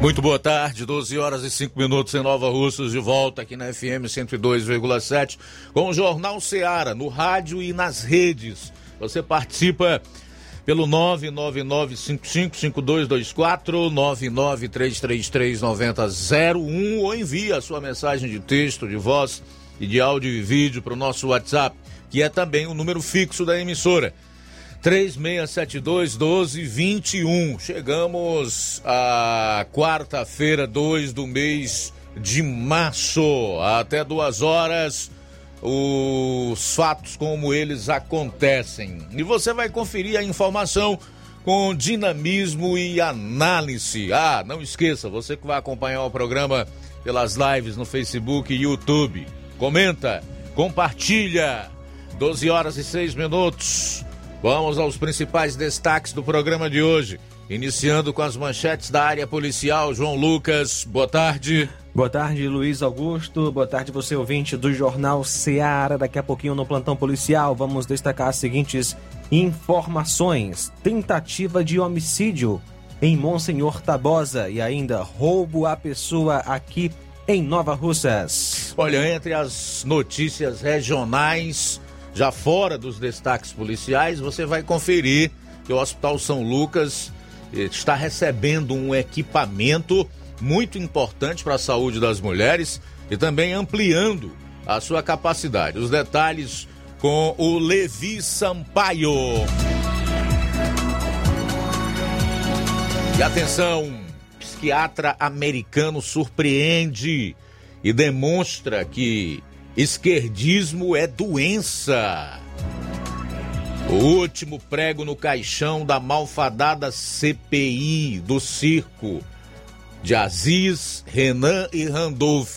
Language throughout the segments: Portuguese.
Muito boa tarde, 12 horas e 5 minutos em Nova Russas, de volta aqui na FM 102,7 com o Jornal Seara, no rádio e nas redes. Você participa pelo 999555224, 993339001 ou envia a sua mensagem de texto, de voz e de áudio e vídeo para o nosso WhatsApp, que é também o número fixo da emissora. 3672 1221. Chegamos à quarta-feira, 2 do mês de março. Até duas horas, os fatos como eles acontecem. E você vai conferir a informação com dinamismo e análise. Ah, não esqueça, você que vai acompanhar o programa pelas lives no Facebook e YouTube. Comenta, compartilha. 12 horas e 6 minutos. Vamos aos principais destaques do programa de hoje. Iniciando com as manchetes da área policial, João Lucas, boa tarde. Boa tarde, Luiz Augusto. Boa tarde, você ouvinte do Jornal Seara. Daqui a pouquinho no plantão policial vamos destacar as seguintes informações: tentativa de homicídio em Monsenhor Tabosa e ainda roubo à pessoa aqui em Nova Russas. Olha, entre as notícias regionais já fora dos destaques policiais, você vai conferir que o Hospital São Lucas eh, está recebendo um equipamento muito importante para a saúde das mulheres e também ampliando a sua capacidade. Os detalhes com o Levi Sampaio. E atenção, psiquiatra americano surpreende e demonstra que Esquerdismo é doença. O último prego no caixão da malfadada CPI do circo de Aziz, Renan e Randolph.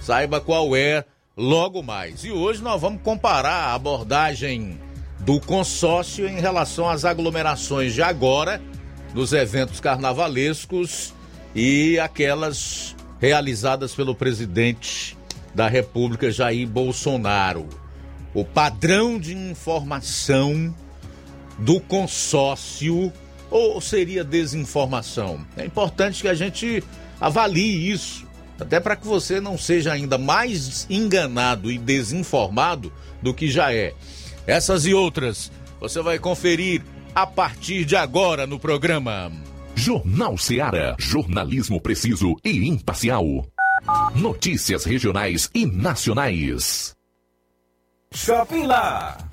Saiba qual é logo mais. E hoje nós vamos comparar a abordagem do consórcio em relação às aglomerações de agora, dos eventos carnavalescos e aquelas realizadas pelo presidente da República Jair Bolsonaro. O padrão de informação do consórcio ou seria desinformação? É importante que a gente avalie isso, até para que você não seja ainda mais enganado e desinformado do que já é. Essas e outras você vai conferir a partir de agora no programa. Jornal Seara. Jornalismo preciso e imparcial. Notícias regionais e nacionais. Shopping Lá.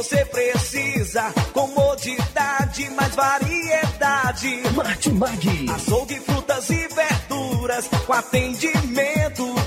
você precisa, comodidade, mais variedade. Martimag. Açougue, frutas e verduras, com atendimento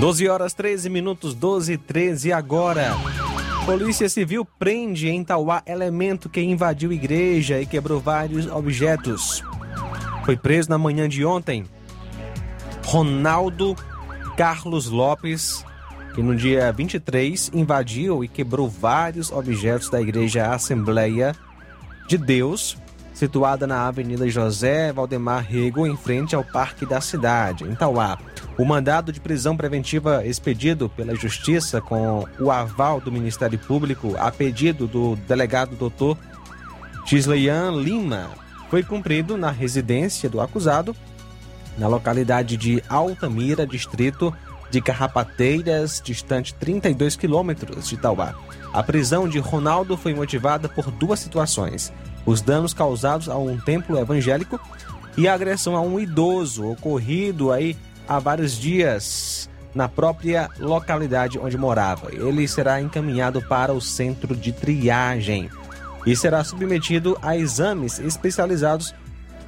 Doze horas 13 minutos, 12 e 13 agora. Polícia Civil prende em Tauá elemento que invadiu igreja e quebrou vários objetos. Foi preso na manhã de ontem Ronaldo Carlos Lopes, que no dia 23 invadiu e quebrou vários objetos da igreja Assembleia de Deus, situada na Avenida José Valdemar Rego, em frente ao Parque da Cidade, em Tauá. O mandado de prisão preventiva expedido pela Justiça com o aval do Ministério Público a pedido do delegado doutor Gisleian Lima foi cumprido na residência do acusado, na localidade de Altamira, distrito de Carrapateiras, distante 32 quilômetros de Tauá. A prisão de Ronaldo foi motivada por duas situações: os danos causados a um templo evangélico e a agressão a um idoso ocorrido aí há vários dias na própria localidade onde morava. Ele será encaminhado para o centro de triagem e será submetido a exames especializados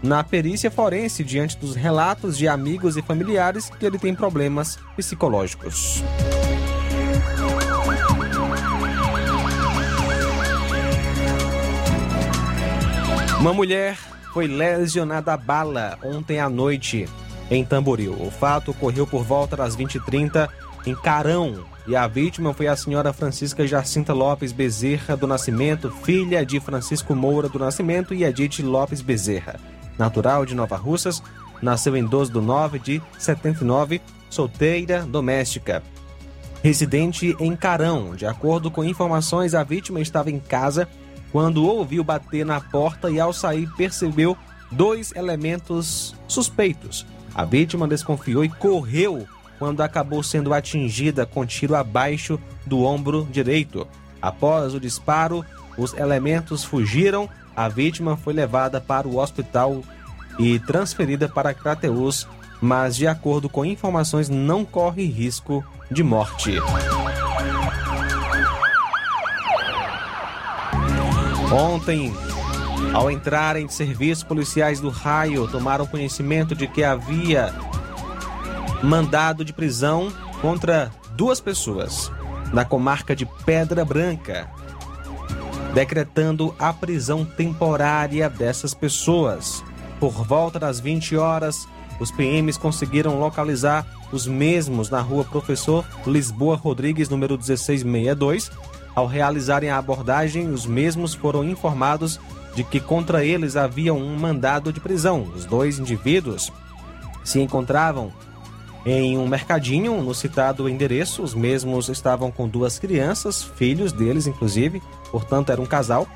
na perícia forense diante dos relatos de amigos e familiares que ele tem problemas psicológicos. Uma mulher foi lesionada a bala ontem à noite em Tamboril. O fato ocorreu por volta das 20h30 em Carão e a vítima foi a senhora Francisca Jacinta Lopes Bezerra do Nascimento, filha de Francisco Moura do Nascimento e Edith Lopes Bezerra. Natural de Nova Russas, nasceu em 12 de 9 de 79, solteira, doméstica. Residente em Carão. De acordo com informações, a vítima estava em casa quando ouviu bater na porta e, ao sair, percebeu dois elementos suspeitos. A vítima desconfiou e correu quando acabou sendo atingida com tiro abaixo do ombro direito. Após o disparo, os elementos fugiram. A vítima foi levada para o hospital e transferida para Crateus, mas, de acordo com informações, não corre risco de morte. Ontem, ao entrarem de serviço, policiais do raio tomaram conhecimento de que havia mandado de prisão contra duas pessoas na comarca de Pedra Branca, decretando a prisão temporária dessas pessoas. Por volta das 20 horas, os PMs conseguiram localizar os mesmos na rua Professor Lisboa Rodrigues, número 1662, ao realizarem a abordagem, os mesmos foram informados de que contra eles havia um mandado de prisão. Os dois indivíduos se encontravam em um mercadinho no citado endereço. Os mesmos estavam com duas crianças, filhos deles, inclusive, portanto, era um casal.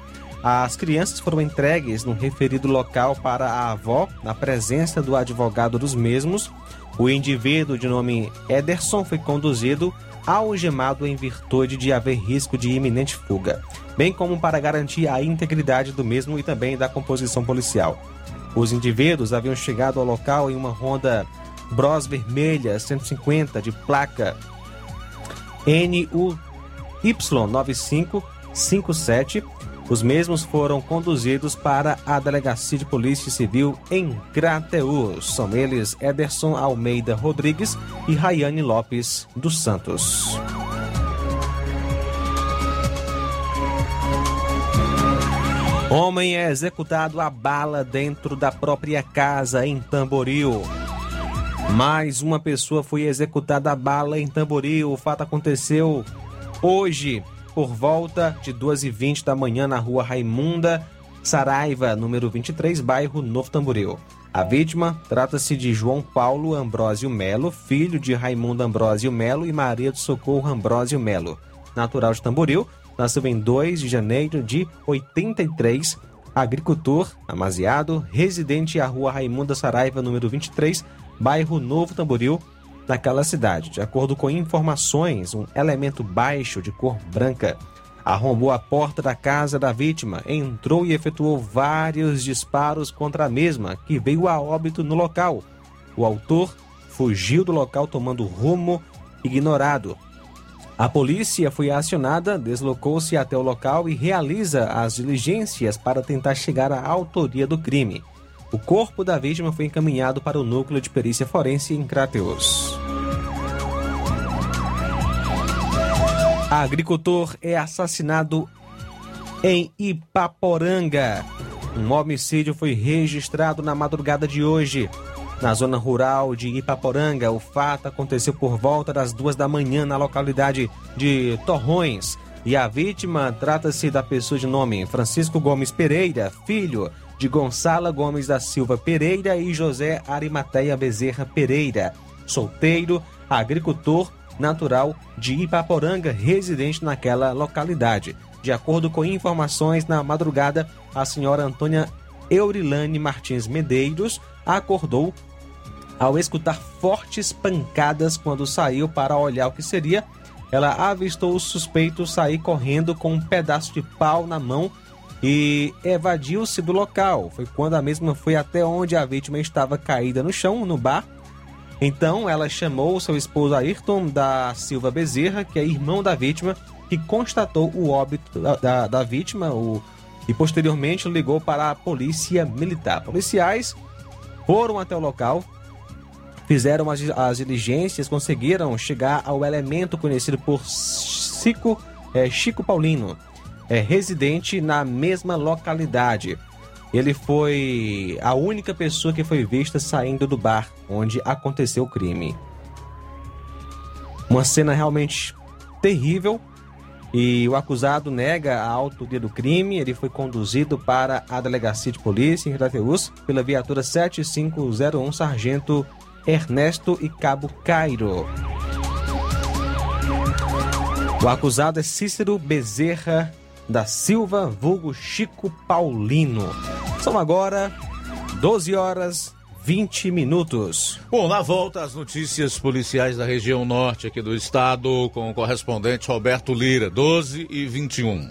As crianças foram entregues no referido local para a avó, na presença do advogado dos mesmos. O indivíduo de nome Ederson foi conduzido algemado em virtude de haver risco de iminente fuga, bem como para garantir a integridade do mesmo e também da composição policial. Os indivíduos haviam chegado ao local em uma Honda Bros vermelha 150 de placa NUY9557 os mesmos foram conduzidos para a Delegacia de Polícia Civil em Crateus. São eles Ederson Almeida Rodrigues e Rayane Lopes dos Santos. Homem é executado a bala dentro da própria casa em Tamboril. Mais uma pessoa foi executada a bala em Tamboril. O fato aconteceu hoje, por volta de 2h20 da manhã na rua Raimunda Saraiva, número 23, bairro Novo Tamboril. A vítima trata-se de João Paulo Ambrósio Melo, filho de Raimundo Ambrósio Melo e Maria do Socorro Ambrósio Melo. Natural de Tamboril, nasceu em 2 de janeiro de 83, agricultor, amaziado, residente à rua Raimunda Saraiva, número 23, bairro Novo Tamboril, naquela cidade. De acordo com informações, um elemento baixo de cor branca arrombou a porta da casa da vítima, entrou e efetuou vários disparos contra a mesma, que veio a óbito no local. O autor fugiu do local tomando rumo ignorado. A polícia foi acionada, deslocou-se até o local e realiza as diligências para tentar chegar à autoria do crime. O corpo da vítima foi encaminhado para o núcleo de perícia forense em Crateus. Agricultor é assassinado em Ipaporanga. Um homicídio foi registrado na madrugada de hoje. Na zona rural de Ipaporanga, o fato aconteceu por volta das duas da manhã na localidade de Torrões. E a vítima trata-se da pessoa de nome Francisco Gomes Pereira, filho de Gonçala Gomes da Silva Pereira e José Arimateia Bezerra Pereira, solteiro, agricultor natural de Ipaporanga, residente naquela localidade. De acordo com informações, na madrugada, a senhora Antônia Eurilane Martins Medeiros acordou ao escutar fortes pancadas quando saiu para olhar o que seria. Ela avistou o suspeito sair correndo com um pedaço de pau na mão e evadiu-se do local. Foi quando a mesma foi até onde a vítima estava caída no chão, no bar. Então ela chamou seu esposo Ayrton da Silva Bezerra, que é irmão da vítima, que constatou o óbito da, da, da vítima, o e posteriormente ligou para a polícia militar. Policiais foram até o local, fizeram as, as diligências, conseguiram chegar ao elemento conhecido por Chico, é, Chico Paulino, é, residente na mesma localidade. Ele foi a única pessoa que foi vista saindo do bar onde aconteceu o crime. Uma cena realmente terrível. E o acusado nega a autoria do crime. Ele foi conduzido para a delegacia de polícia em Crateus pela viatura 7501 Sargento Ernesto e Cabo Cairo. O acusado é Cícero Bezerra da Silva, vulgo Chico Paulino. São agora 12 horas 20 minutos. Bom, na volta as notícias policiais da região norte aqui do estado com o correspondente Roberto Lira, 12 e 21.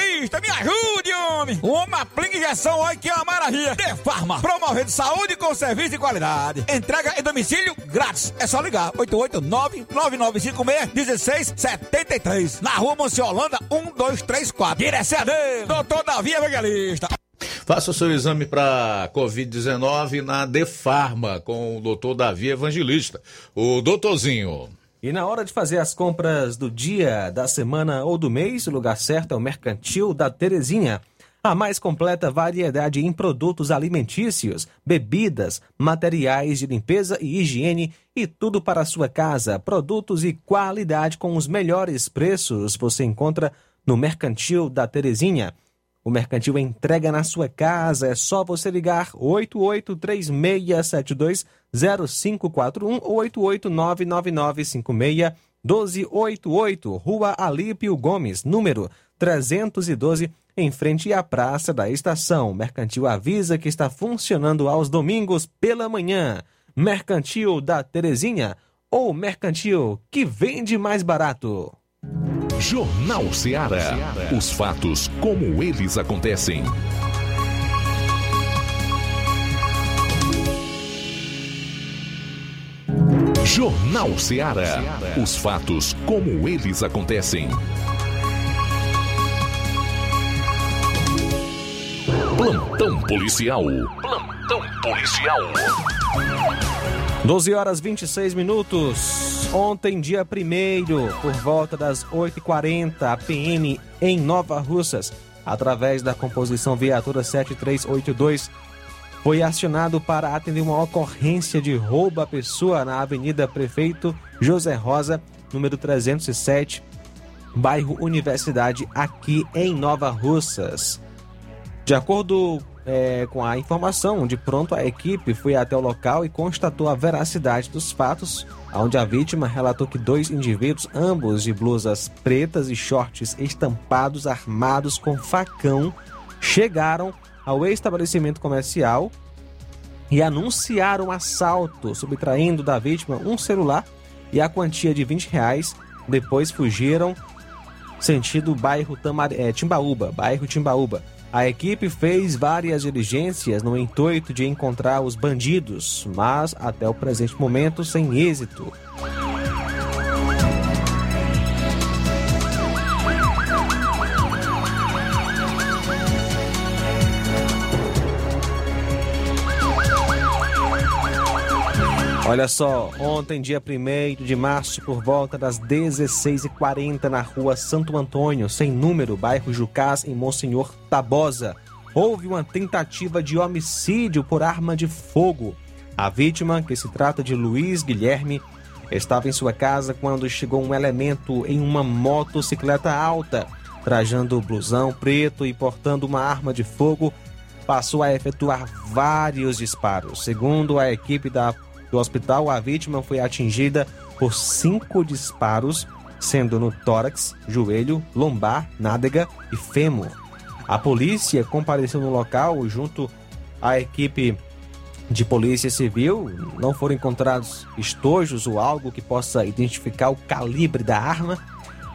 me ajude, homem. Uma aplica injeção, olha que é uma maravilha. De Farma, promovendo saúde com serviço de qualidade. Entrega em domicílio grátis. É só ligar, 889-9956-1673. Na rua Monsiolanda, 1234. Direção dele, doutor Davi Evangelista. Faça o seu exame para Covid-19 na Defarma com o doutor Davi Evangelista, o doutorzinho. E na hora de fazer as compras do dia, da semana ou do mês, o lugar certo é o Mercantil da Terezinha. A mais completa variedade em produtos alimentícios, bebidas, materiais de limpeza e higiene e tudo para a sua casa. Produtos e qualidade com os melhores preços você encontra no Mercantil da Terezinha. O Mercantil entrega na sua casa. É só você ligar 8836720541 ou 88999561288, Rua Alípio Gomes, número 312, em frente à Praça da Estação. Mercantil avisa que está funcionando aos domingos pela manhã. Mercantil da Terezinha ou Mercantil que vende mais barato. Jornal Ceará. Os fatos como eles acontecem. Jornal Ceará. Os fatos como eles acontecem. Plantão policial. Plantão policial. 12 horas 26 minutos. Ontem, dia 1 por volta das 8h40, a PM em Nova Russas, através da composição Viatura 7382, foi acionado para atender uma ocorrência de roubo à pessoa na Avenida Prefeito José Rosa, número 307, bairro Universidade, aqui em Nova Russas. De acordo é, com a informação, de pronto a equipe foi até o local e constatou a veracidade dos fatos, onde a vítima relatou que dois indivíduos, ambos de blusas pretas e shorts estampados, armados com facão, chegaram ao estabelecimento comercial e anunciaram assalto, subtraindo da vítima um celular e a quantia de 20 reais. Depois fugiram sentido bairro Tamar... é, Timbaúba, bairro Timbaúba. A equipe fez várias diligências no intuito de encontrar os bandidos, mas até o presente momento sem êxito. Olha só, ontem, dia 1 de março, por volta das 16h40, na rua Santo Antônio, sem número, bairro Jucás, em Monsenhor Tabosa, houve uma tentativa de homicídio por arma de fogo. A vítima, que se trata de Luiz Guilherme, estava em sua casa quando chegou um elemento em uma motocicleta alta, trajando blusão preto e portando uma arma de fogo, passou a efetuar vários disparos. Segundo a equipe da do hospital, a vítima foi atingida por cinco disparos, sendo no tórax, joelho, lombar, nádega e fêmur. A polícia compareceu no local junto à equipe de polícia civil. Não foram encontrados estojos ou algo que possa identificar o calibre da arma.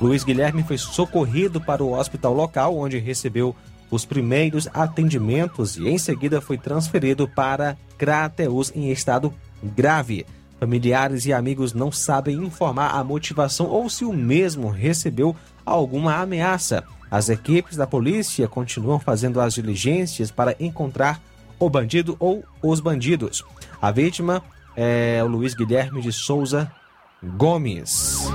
Luiz Guilherme foi socorrido para o hospital local, onde recebeu os primeiros atendimentos e em seguida foi transferido para Crateus em estado grave. Familiares e amigos não sabem informar a motivação ou se o mesmo recebeu alguma ameaça. As equipes da polícia continuam fazendo as diligências para encontrar o bandido ou os bandidos. A vítima é o Luiz Guilherme de Souza Gomes.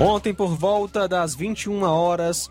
Ontem, por volta das 21 horas,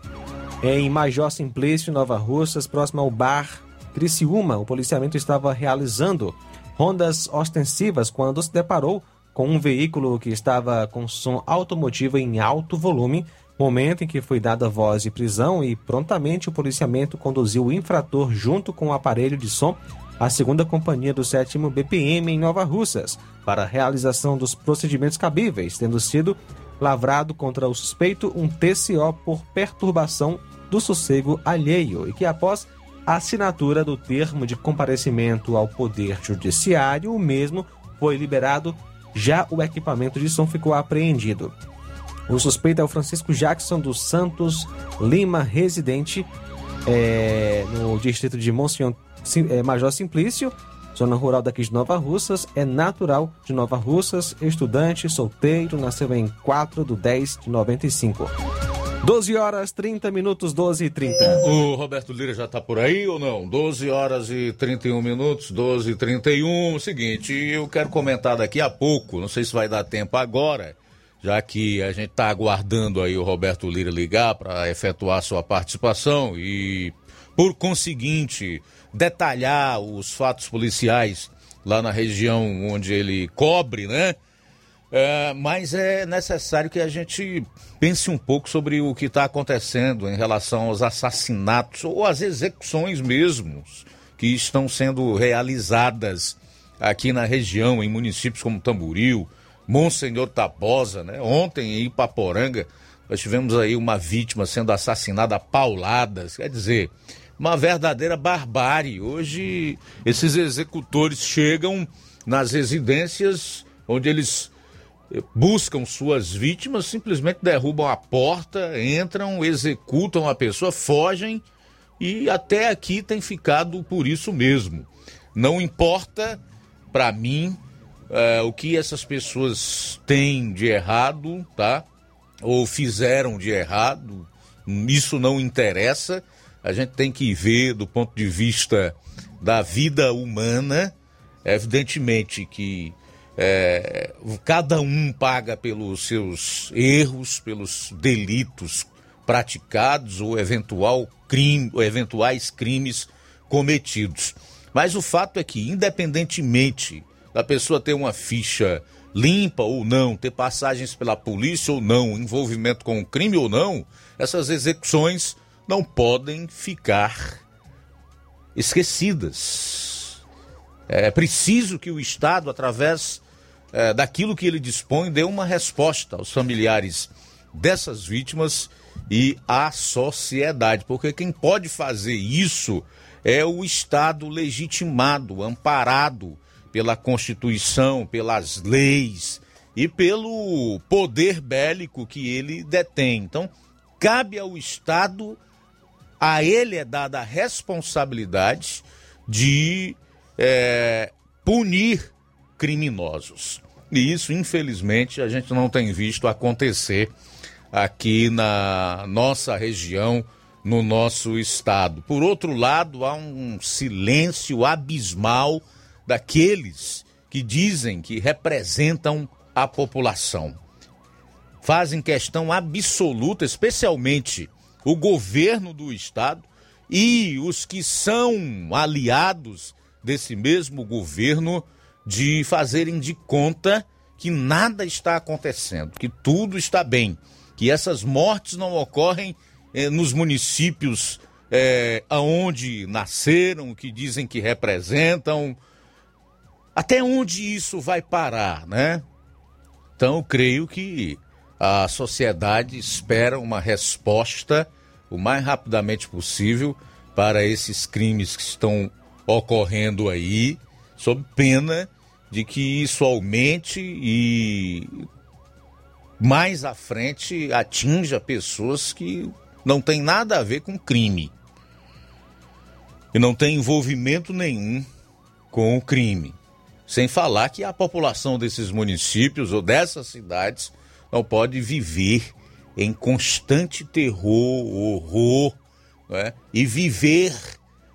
em Major Simplício, Nova Russas, próximo ao bar Criciúma, o policiamento estava realizando rondas ostensivas quando se deparou com um veículo que estava com som automotivo em alto volume, momento em que foi dada voz de prisão e prontamente o policiamento conduziu o infrator junto com o aparelho de som à segunda companhia do 7 BPM em Nova Russas para a realização dos procedimentos cabíveis, tendo sido lavrado contra o suspeito um TCO por perturbação do sossego alheio e que após a assinatura do termo de comparecimento ao Poder Judiciário, o mesmo foi liberado já o equipamento de som ficou apreendido. O suspeito é o Francisco Jackson dos Santos Lima, residente é, no distrito de Monsenhor é, Major Simplício, zona rural daqui de Nova Russas. É natural de Nova Russas, estudante, solteiro, nasceu em 4 de 10 de 95. 12 horas 30 minutos, 12 e 30. O Roberto Lira já tá por aí ou não? 12 horas e 31 minutos, 12 e 31. Seguinte, eu quero comentar daqui a pouco, não sei se vai dar tempo agora, já que a gente tá aguardando aí o Roberto Lira ligar para efetuar sua participação e, por conseguinte, detalhar os fatos policiais lá na região onde ele cobre, né? É, mas é necessário que a gente pense um pouco sobre o que está acontecendo em relação aos assassinatos ou às execuções mesmo que estão sendo realizadas aqui na região, em municípios como Tamboril, Monsenhor Tabosa, né? Ontem em Ipaporanga nós tivemos aí uma vítima sendo assassinada a pauladas, quer dizer, uma verdadeira barbárie. Hoje esses executores chegam nas residências onde eles buscam suas vítimas, simplesmente derrubam a porta, entram, executam a pessoa, fogem e até aqui tem ficado por isso mesmo. Não importa para mim é, o que essas pessoas têm de errado, tá? Ou fizeram de errado, isso não interessa. A gente tem que ver do ponto de vista da vida humana, evidentemente que é, cada um paga pelos seus erros, pelos delitos praticados ou eventual crime, ou eventuais crimes cometidos. Mas o fato é que, independentemente da pessoa ter uma ficha limpa ou não, ter passagens pela polícia ou não, envolvimento com o crime ou não, essas execuções não podem ficar esquecidas. É preciso que o Estado, através é, daquilo que ele dispõe, dê uma resposta aos familiares dessas vítimas e à sociedade, porque quem pode fazer isso é o Estado legitimado, amparado pela Constituição, pelas leis e pelo poder bélico que ele detém. Então, cabe ao Estado, a ele é dada a responsabilidade de é, punir criminosos. E isso, infelizmente, a gente não tem visto acontecer aqui na nossa região, no nosso estado. Por outro lado, há um silêncio abismal daqueles que dizem que representam a população. Fazem questão absoluta, especialmente o governo do estado e os que são aliados desse mesmo governo de fazerem de conta que nada está acontecendo, que tudo está bem, que essas mortes não ocorrem eh, nos municípios eh, aonde nasceram, que dizem que representam. Até onde isso vai parar, né? Então, creio que a sociedade espera uma resposta o mais rapidamente possível para esses crimes que estão ocorrendo aí, sob pena de que isso aumente e mais à frente atinja pessoas que não têm nada a ver com crime. E não tem envolvimento nenhum com o crime. Sem falar que a população desses municípios ou dessas cidades não pode viver em constante terror, horror né? e viver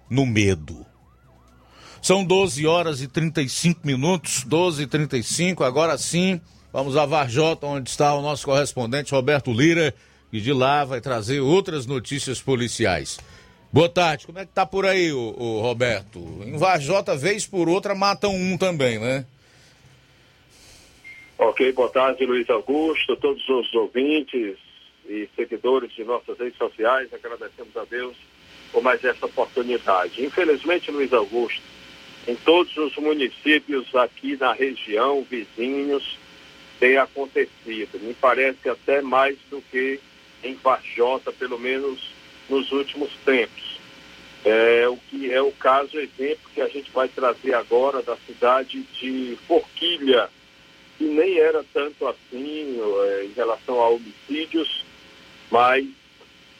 no medo. São 12 horas e 35 minutos, 12 e 35. Agora sim, vamos a Varjota, onde está o nosso correspondente Roberto Lira, que de lá vai trazer outras notícias policiais. Boa tarde, como é que tá por aí, o, Roberto? Em Varjota, vez por outra, matam um também, né? Ok, boa tarde, Luiz Augusto, todos os ouvintes e seguidores de nossas redes sociais, agradecemos a Deus por mais essa oportunidade. Infelizmente, Luiz Augusto, em todos os municípios aqui na região, vizinhos, tem acontecido. Me parece até mais do que em Varjota, pelo menos nos últimos tempos. É o que é o caso, exemplo que a gente vai trazer agora da cidade de Forquilha, que nem era tanto assim é, em relação a homicídios, mas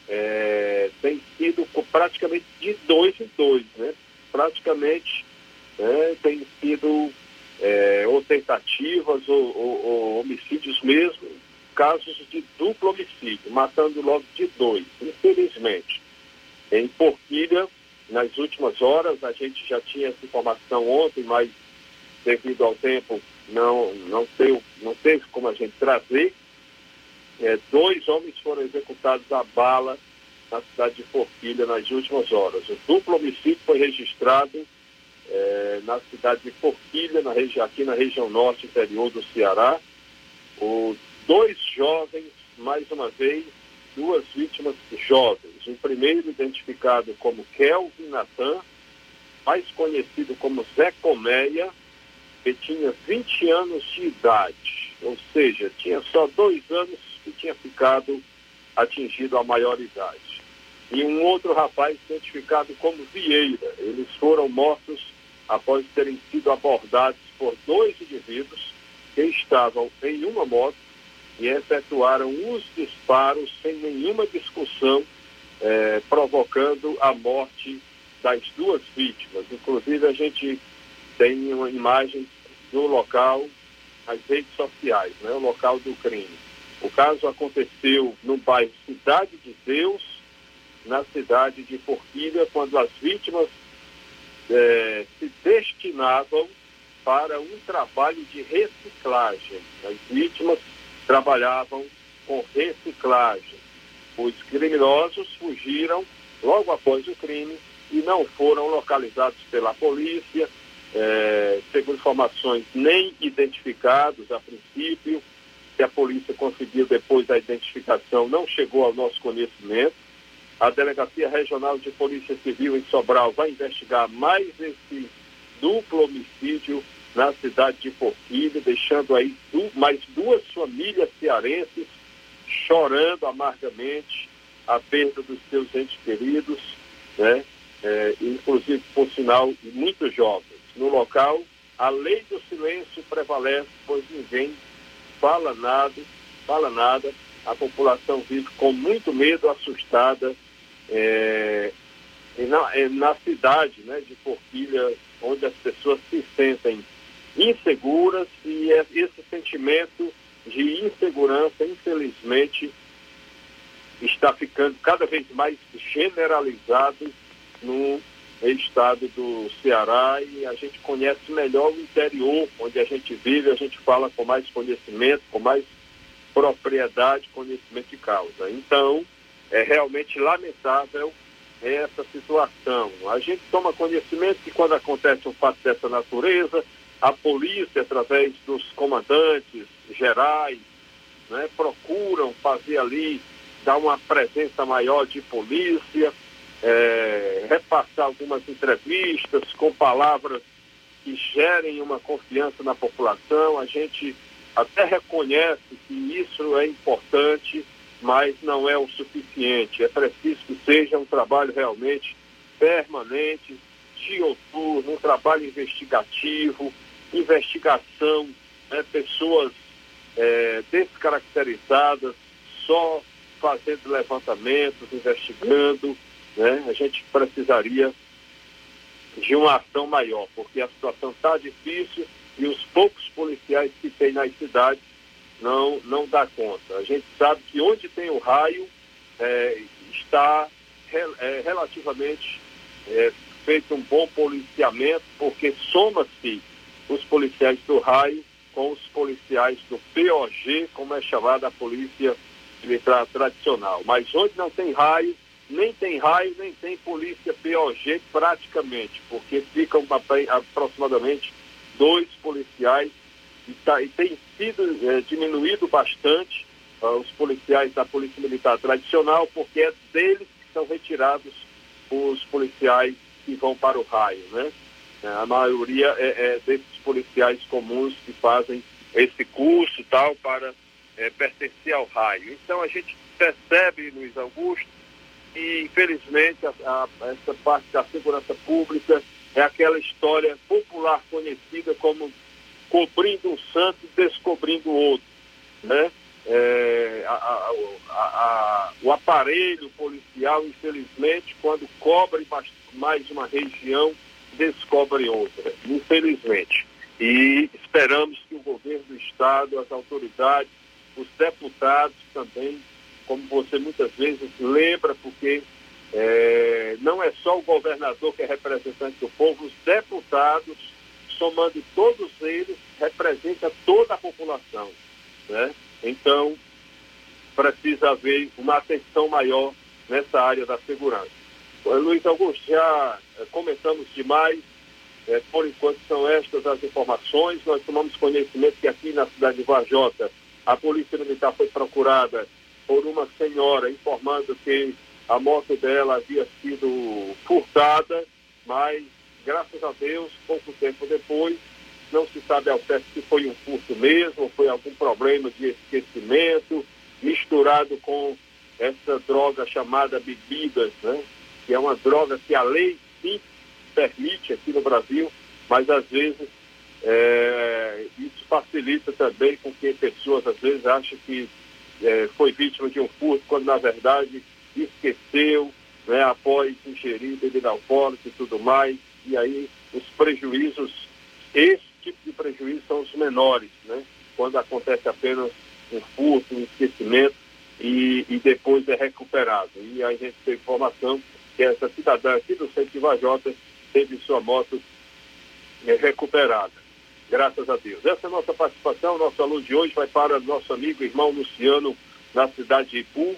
é, tem sido praticamente de dois em dois, né? Praticamente é, tem sido é, ou tentativas ou, ou, ou, homicídios mesmo, casos de duplo homicídio, matando logo de dois, infelizmente. Em Porquilha, nas últimas horas, a gente já tinha essa informação ontem, mas devido ao tempo não, não, teve, não teve como a gente trazer. É, dois homens foram executados a bala na cidade de Forquilha nas últimas horas. O duplo homicídio foi registrado é, na cidade de Forquilha, na aqui na região norte interior do Ceará. O, dois jovens, mais uma vez, duas vítimas jovens. O primeiro identificado como Kelvin Natan, mais conhecido como Zé Colmeia, que tinha 20 anos de idade, ou seja, tinha só dois anos que tinha ficado atingido a maioridade. E um outro rapaz identificado como Vieira. Eles foram mortos após terem sido abordados por dois indivíduos que estavam em uma moto e efetuaram os disparos sem nenhuma discussão, eh, provocando a morte das duas vítimas. Inclusive, a gente tem uma imagem do local nas redes sociais, né, o local do crime. O caso aconteceu no bairro Cidade de Deus, na cidade de Forquilha, quando as vítimas é, se destinavam para um trabalho de reciclagem. As vítimas trabalhavam com reciclagem. Os criminosos fugiram logo após o crime e não foram localizados pela polícia, é, segundo informações nem identificados a princípio, que a polícia conseguiu depois da identificação não chegou ao nosso conhecimento. A Delegacia Regional de Polícia Civil em Sobral vai investigar mais esse duplo homicídio na cidade de Forquilha, deixando aí du mais duas famílias cearenses chorando amargamente a perda dos seus entes queridos, né? É, inclusive, por sinal, muito jovens. No local, a lei do silêncio prevalece, pois ninguém fala nada, fala nada, a população vive com muito medo, assustada, é, na, é, na, cidade né, de Forquilha, onde as pessoas se sentem inseguras e é esse sentimento de insegurança, infelizmente, está ficando cada vez mais generalizado no estado do Ceará e a gente conhece melhor o interior onde a gente vive, a gente fala com mais conhecimento, com mais propriedade, conhecimento de causa. Então, é realmente lamentável essa situação. A gente toma conhecimento que quando acontece um fato dessa natureza, a polícia, através dos comandantes gerais, né, procuram fazer ali, dar uma presença maior de polícia, é, repassar algumas entrevistas com palavras que gerem uma confiança na população. A gente até reconhece que isso é importante, mas não é o suficiente. É preciso que seja um trabalho realmente permanente, dioturno, um trabalho investigativo, investigação, né, pessoas é, descaracterizadas, só fazendo levantamentos, investigando. Né? A gente precisaria de uma ação maior, porque a situação está difícil e os poucos policiais que tem nas cidades não, não dá conta. A gente sabe que onde tem o raio é, está é, relativamente é, feito um bom policiamento, porque soma-se os policiais do raio com os policiais do POG, como é chamada a polícia militar tradicional. Mas onde não tem raio, nem tem raio, nem tem polícia POG praticamente, porque ficam aproximadamente dois policiais e, tá, e tem sido é, diminuído bastante uh, os policiais da Polícia Militar tradicional, porque é deles que são retirados os policiais que vão para o raio, né? É, a maioria é, é desses policiais comuns que fazem esse curso tal para é, pertencer ao raio. Então a gente percebe, Luiz Augusto, que infelizmente a, a, essa parte da segurança pública é aquela história popular conhecida como cobrindo um santo e descobrindo outro. Né? É, a, o aparelho policial, infelizmente, quando cobre mais uma região, descobre outra, infelizmente. E esperamos que o governo do Estado, as autoridades, os deputados também, como você muitas vezes lembra, porque é, não é só o governador que é representante do povo, os deputados, somando todos eles, representam toda a população. Né? Então, precisa haver uma atenção maior nessa área da segurança. Luiz Augusto, já eh, comentamos demais, é, por enquanto são estas as informações. Nós tomamos conhecimento que aqui na cidade de Vajota, a Polícia Militar foi procurada por uma senhora informando que a moto dela havia sido furtada, mas graças a Deus, pouco tempo depois, não se sabe ao certo se foi um furto mesmo, foi algum problema de esquecimento, misturado com essa droga chamada bebidas, né? que é uma droga que a lei sim permite aqui no Brasil, mas às vezes é, isso facilita também com que pessoas às vezes acham que é, foi vítima de um furto, quando na verdade esqueceu, né, após ingerir bebida alcoólica e tudo mais, e aí os prejuízos, esse tipo de prejuízo são os menores, né? Quando acontece apenas um furto, um esquecimento e, e depois é recuperado. E a gente tem informação que essa cidadã aqui do centro de Vajota teve sua moto é, recuperada. Graças a Deus. Essa é a nossa participação. Nosso aluno de hoje vai para nosso amigo irmão Luciano, na cidade de Ipu,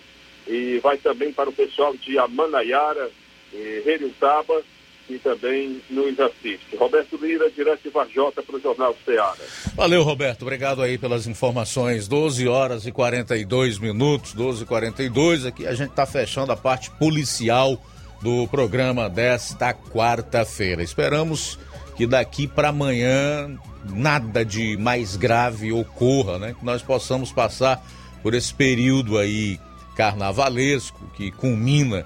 e vai também para o pessoal de Amanaiara, eh, Heriutaba, e também nos assiste. Roberto Lira, direto de Varjota para o Jornal Ceará. Valeu, Roberto. Obrigado aí pelas informações. 12 horas e 42 minutos, 12 e 42 Aqui a gente está fechando a parte policial do programa desta quarta-feira. Esperamos que daqui para amanhã nada de mais grave ocorra, né? Que nós possamos passar por esse período aí carnavalesco que culmina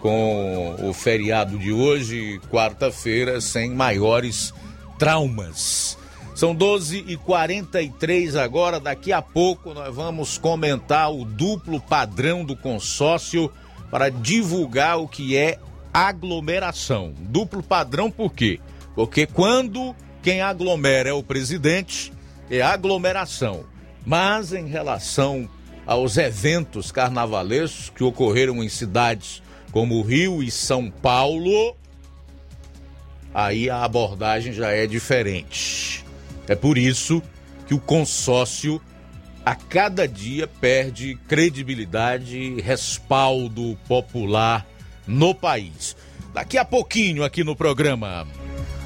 com o feriado de hoje, quarta-feira, sem maiores traumas. São 12 e 43 agora. Daqui a pouco nós vamos comentar o duplo padrão do consórcio para divulgar o que é aglomeração. Duplo padrão por quê? Porque quando quem aglomera é o presidente, é aglomeração. Mas em relação aos eventos carnavalescos que ocorreram em cidades como Rio e São Paulo, aí a abordagem já é diferente. É por isso que o consórcio a cada dia perde credibilidade e respaldo popular no país. Daqui a pouquinho aqui no programa.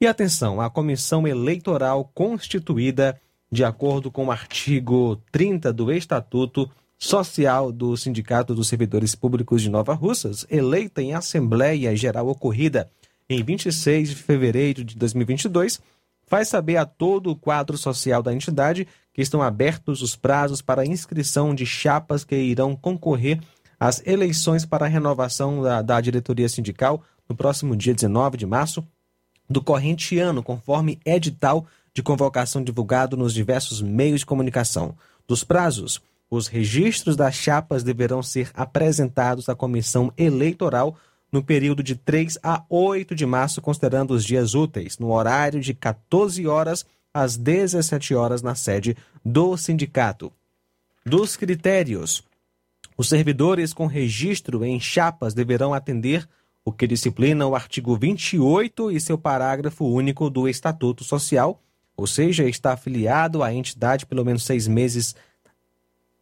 E atenção, a comissão eleitoral constituída de acordo com o artigo 30 do Estatuto Social do Sindicato dos Servidores Públicos de Nova Russas, eleita em Assembleia Geral ocorrida em 26 de fevereiro de 2022, faz saber a todo o quadro social da entidade que estão abertos os prazos para inscrição de chapas que irão concorrer às eleições para a renovação da, da diretoria sindical no próximo dia 19 de março do corrente ano, conforme edital de convocação divulgado nos diversos meios de comunicação. Dos prazos, os registros das chapas deverão ser apresentados à comissão eleitoral no período de 3 a 8 de março, considerando os dias úteis, no horário de 14 horas às 17 horas na sede do sindicato. Dos critérios, os servidores com registro em chapas deverão atender o que disciplina o artigo 28 e seu parágrafo único do Estatuto Social, ou seja, está afiliado à entidade pelo menos seis meses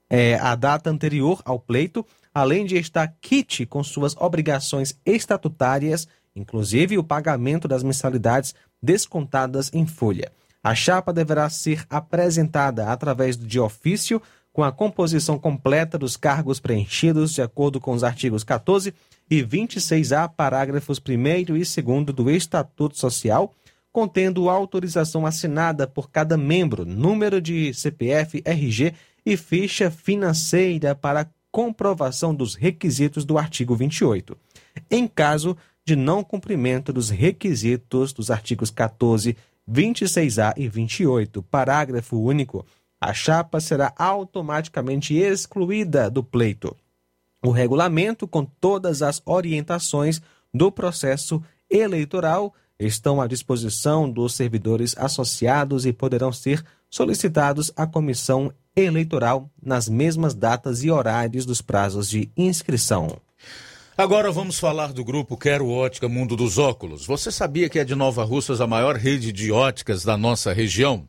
é, à data anterior ao pleito, além de estar quite com suas obrigações estatutárias, inclusive o pagamento das mensalidades descontadas em folha. A chapa deverá ser apresentada através de ofício com a composição completa dos cargos preenchidos de acordo com os artigos 14 e 26A, parágrafos 1 e 2 do Estatuto Social, contendo autorização assinada por cada membro, número de CPF, RG e ficha financeira para comprovação dos requisitos do artigo 28. Em caso de não cumprimento dos requisitos dos artigos 14, 26A e 28, parágrafo único, a chapa será automaticamente excluída do pleito o regulamento com todas as orientações do processo eleitoral estão à disposição dos servidores associados e poderão ser solicitados à comissão eleitoral nas mesmas datas e horários dos prazos de inscrição. Agora vamos falar do grupo Quero Ótica Mundo dos Óculos. Você sabia que é de Nova Russas a maior rede de óticas da nossa região?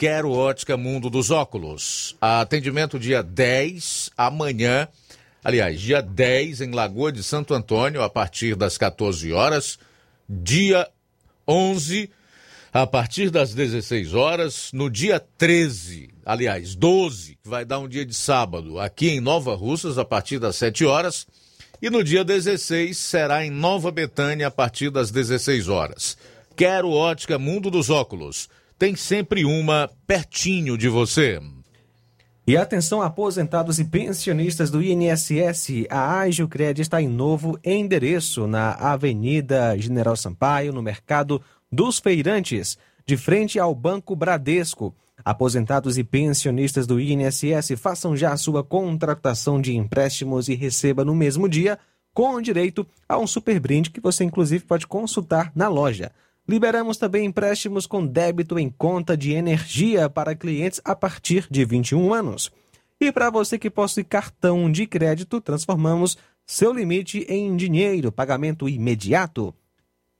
Quero Ótica Mundo dos Óculos. Atendimento dia 10, amanhã. Aliás, dia 10 em Lagoa de Santo Antônio, a partir das 14 horas. Dia 11, a partir das 16 horas. No dia 13, aliás, 12, que vai dar um dia de sábado, aqui em Nova Russas, a partir das 7 horas. E no dia 16 será em Nova Betânia, a partir das 16 horas. Quero Ótica Mundo dos Óculos tem sempre uma pertinho de você. E atenção, aposentados e pensionistas do INSS, a Agilcred está em novo endereço na Avenida General Sampaio, no Mercado dos Feirantes, de frente ao Banco Bradesco. Aposentados e pensionistas do INSS, façam já a sua contratação de empréstimos e receba no mesmo dia, com direito a um super brinde que você inclusive pode consultar na loja. Liberamos também empréstimos com débito em conta de energia para clientes a partir de 21 anos. E para você que possui cartão de crédito, transformamos seu limite em dinheiro, pagamento imediato.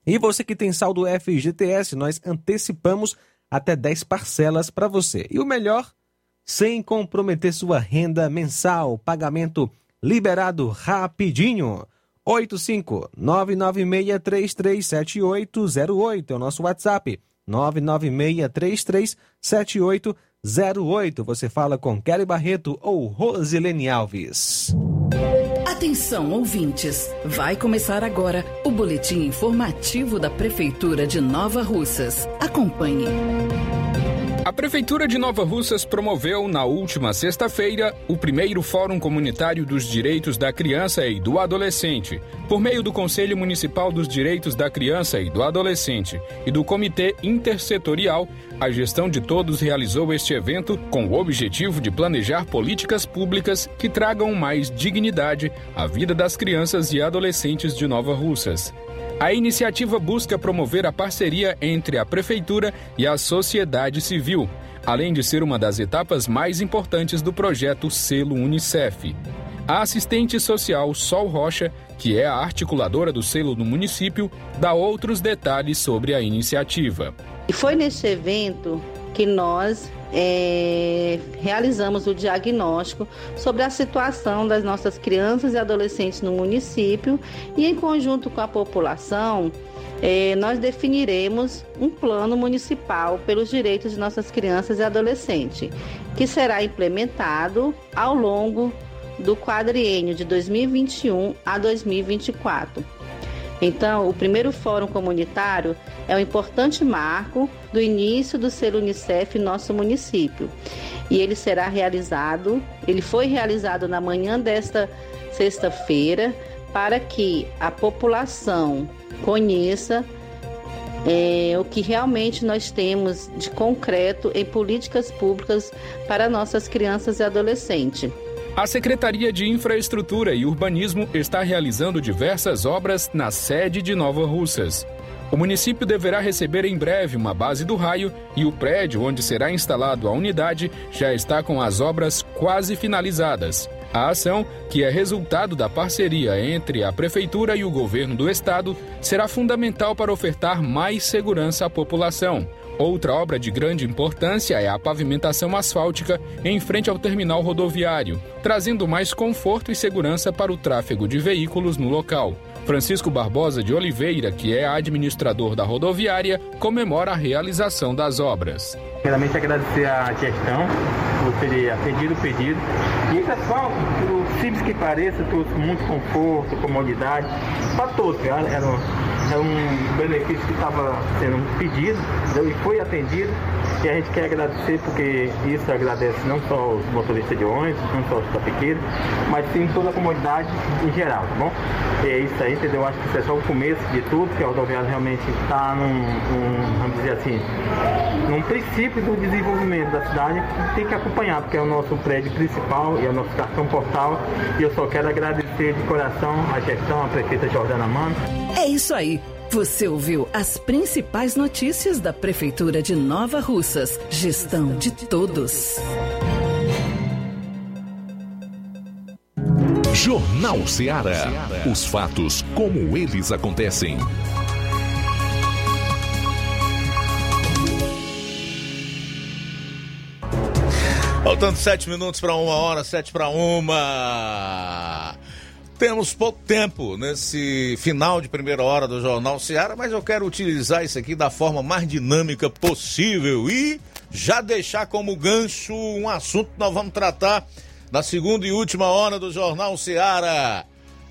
E você que tem saldo FGTS, nós antecipamos até 10 parcelas para você. E o melhor, sem comprometer sua renda mensal, pagamento liberado rapidinho. 85996337808 é o nosso WhatsApp. 996337808. Você fala com Kelly Barreto ou Rosilene Alves. Atenção, ouvintes! Vai começar agora o boletim informativo da Prefeitura de Nova Russas. Acompanhe. A Prefeitura de Nova Russas promoveu, na última sexta-feira, o primeiro Fórum Comunitário dos Direitos da Criança e do Adolescente, por meio do Conselho Municipal dos Direitos da Criança e do Adolescente e do Comitê Intersetorial. A gestão de todos realizou este evento com o objetivo de planejar políticas públicas que tragam mais dignidade à vida das crianças e adolescentes de Nova Russas. A iniciativa busca promover a parceria entre a Prefeitura e a sociedade civil, além de ser uma das etapas mais importantes do projeto Selo Unicef. A assistente social Sol Rocha, que é a articuladora do selo no município, dá outros detalhes sobre a iniciativa. E foi nesse evento que nós é, realizamos o diagnóstico sobre a situação das nossas crianças e adolescentes no município e, em conjunto com a população, é, nós definiremos um plano municipal pelos direitos de nossas crianças e adolescentes, que será implementado ao longo do quadriênio de 2021 a 2024. Então, o primeiro fórum comunitário é um importante marco do início do selo Unicef em nosso município. E ele será realizado, ele foi realizado na manhã desta sexta-feira para que a população conheça é, o que realmente nós temos de concreto em políticas públicas para nossas crianças e adolescentes. A Secretaria de Infraestrutura e Urbanismo está realizando diversas obras na sede de Nova Russas. O município deverá receber em breve uma base do raio e o prédio onde será instalado a unidade já está com as obras quase finalizadas. A ação, que é resultado da parceria entre a Prefeitura e o governo do estado, será fundamental para ofertar mais segurança à população. Outra obra de grande importância é a pavimentação asfáltica em frente ao terminal rodoviário, trazendo mais conforto e segurança para o tráfego de veículos no local. Francisco Barbosa de Oliveira, que é administrador da rodoviária, comemora a realização das obras. Primeiramente agradecer a gestão por ter atendido o pedido. E pessoal, o simples que pareça, trouxe muito conforto, comodidade para todos. Era, era um benefício que estava sendo pedido e foi atendido. E a gente quer agradecer porque isso agradece não só os motoristas de ônibus, não só os tapiqueiros, mas sim toda a comunidade em geral, tá bom? E é isso aí, entendeu? Acho que isso é só o começo de tudo, que a rodoviária realmente está num, num, vamos dizer assim, num princípio do desenvolvimento da cidade, tem que acompanhar, porque é o nosso prédio principal e é o nosso cartão portal. E eu só quero agradecer de coração a gestão, a prefeita Jordana Mano. É isso aí. Você ouviu as principais notícias da Prefeitura de Nova Russas. Gestão de todos. Jornal Ceará. Os fatos como eles acontecem. Faltando sete minutos para uma hora, sete para uma. Temos pouco tempo nesse final de primeira hora do Jornal Seara, mas eu quero utilizar isso aqui da forma mais dinâmica possível e já deixar como gancho um assunto que nós vamos tratar na segunda e última hora do Jornal Seara.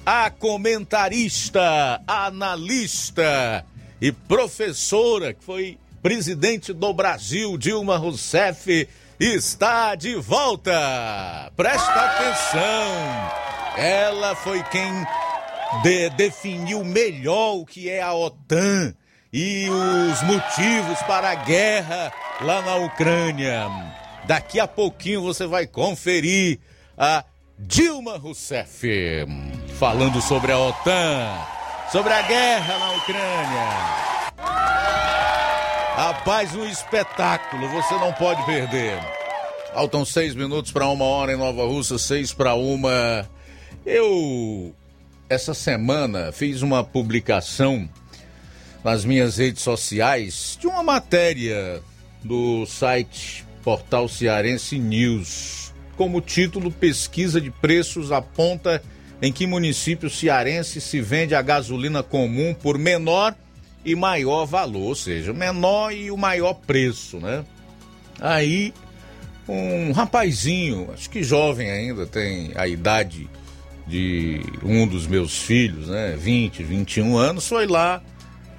A comentarista, analista e professora que foi presidente do Brasil, Dilma Rousseff, está de volta. Presta atenção. Ela foi quem de- definiu melhor o que é a OTAN e os motivos para a guerra lá na Ucrânia. Daqui a pouquinho você vai conferir a Dilma Rousseff falando sobre a OTAN, sobre a guerra na Ucrânia. Rapaz, um espetáculo, você não pode perder. Faltam seis minutos para uma hora em Nova Russa, seis para uma. Eu, essa semana, fiz uma publicação nas minhas redes sociais de uma matéria do site Portal Cearense News. Como título, pesquisa de preços aponta em que município cearense se vende a gasolina comum por menor e maior valor, ou seja, o menor e o maior preço, né? Aí um rapazinho, acho que jovem ainda, tem a idade de um dos meus filhos, né? 20, 21 anos, foi lá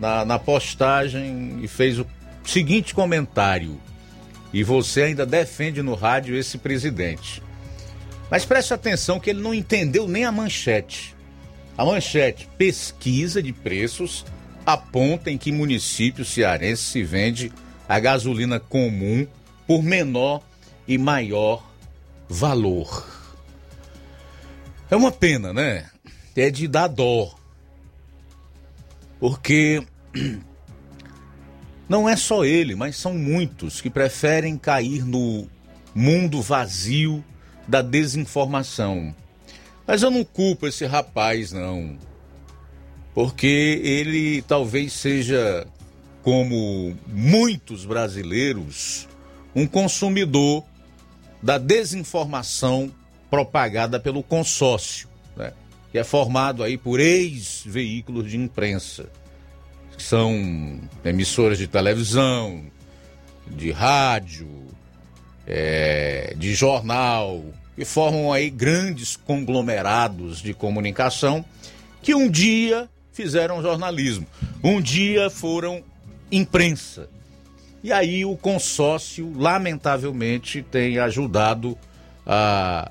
na, na postagem e fez o seguinte comentário. E você ainda defende no rádio esse presidente. Mas preste atenção que ele não entendeu nem a manchete. A manchete, pesquisa de preços aponta em que município cearense se vende a gasolina comum por menor e maior valor. É uma pena, né? É de dar dó. Porque não é só ele, mas são muitos que preferem cair no mundo vazio da desinformação. Mas eu não culpo esse rapaz, não. Porque ele talvez seja, como muitos brasileiros, um consumidor da desinformação propagada pelo consórcio, né? que é formado aí por ex-veículos de imprensa, que são emissoras de televisão, de rádio, é, de jornal, que formam aí grandes conglomerados de comunicação que um dia fizeram jornalismo, um dia foram imprensa. E aí o consórcio, lamentavelmente, tem ajudado a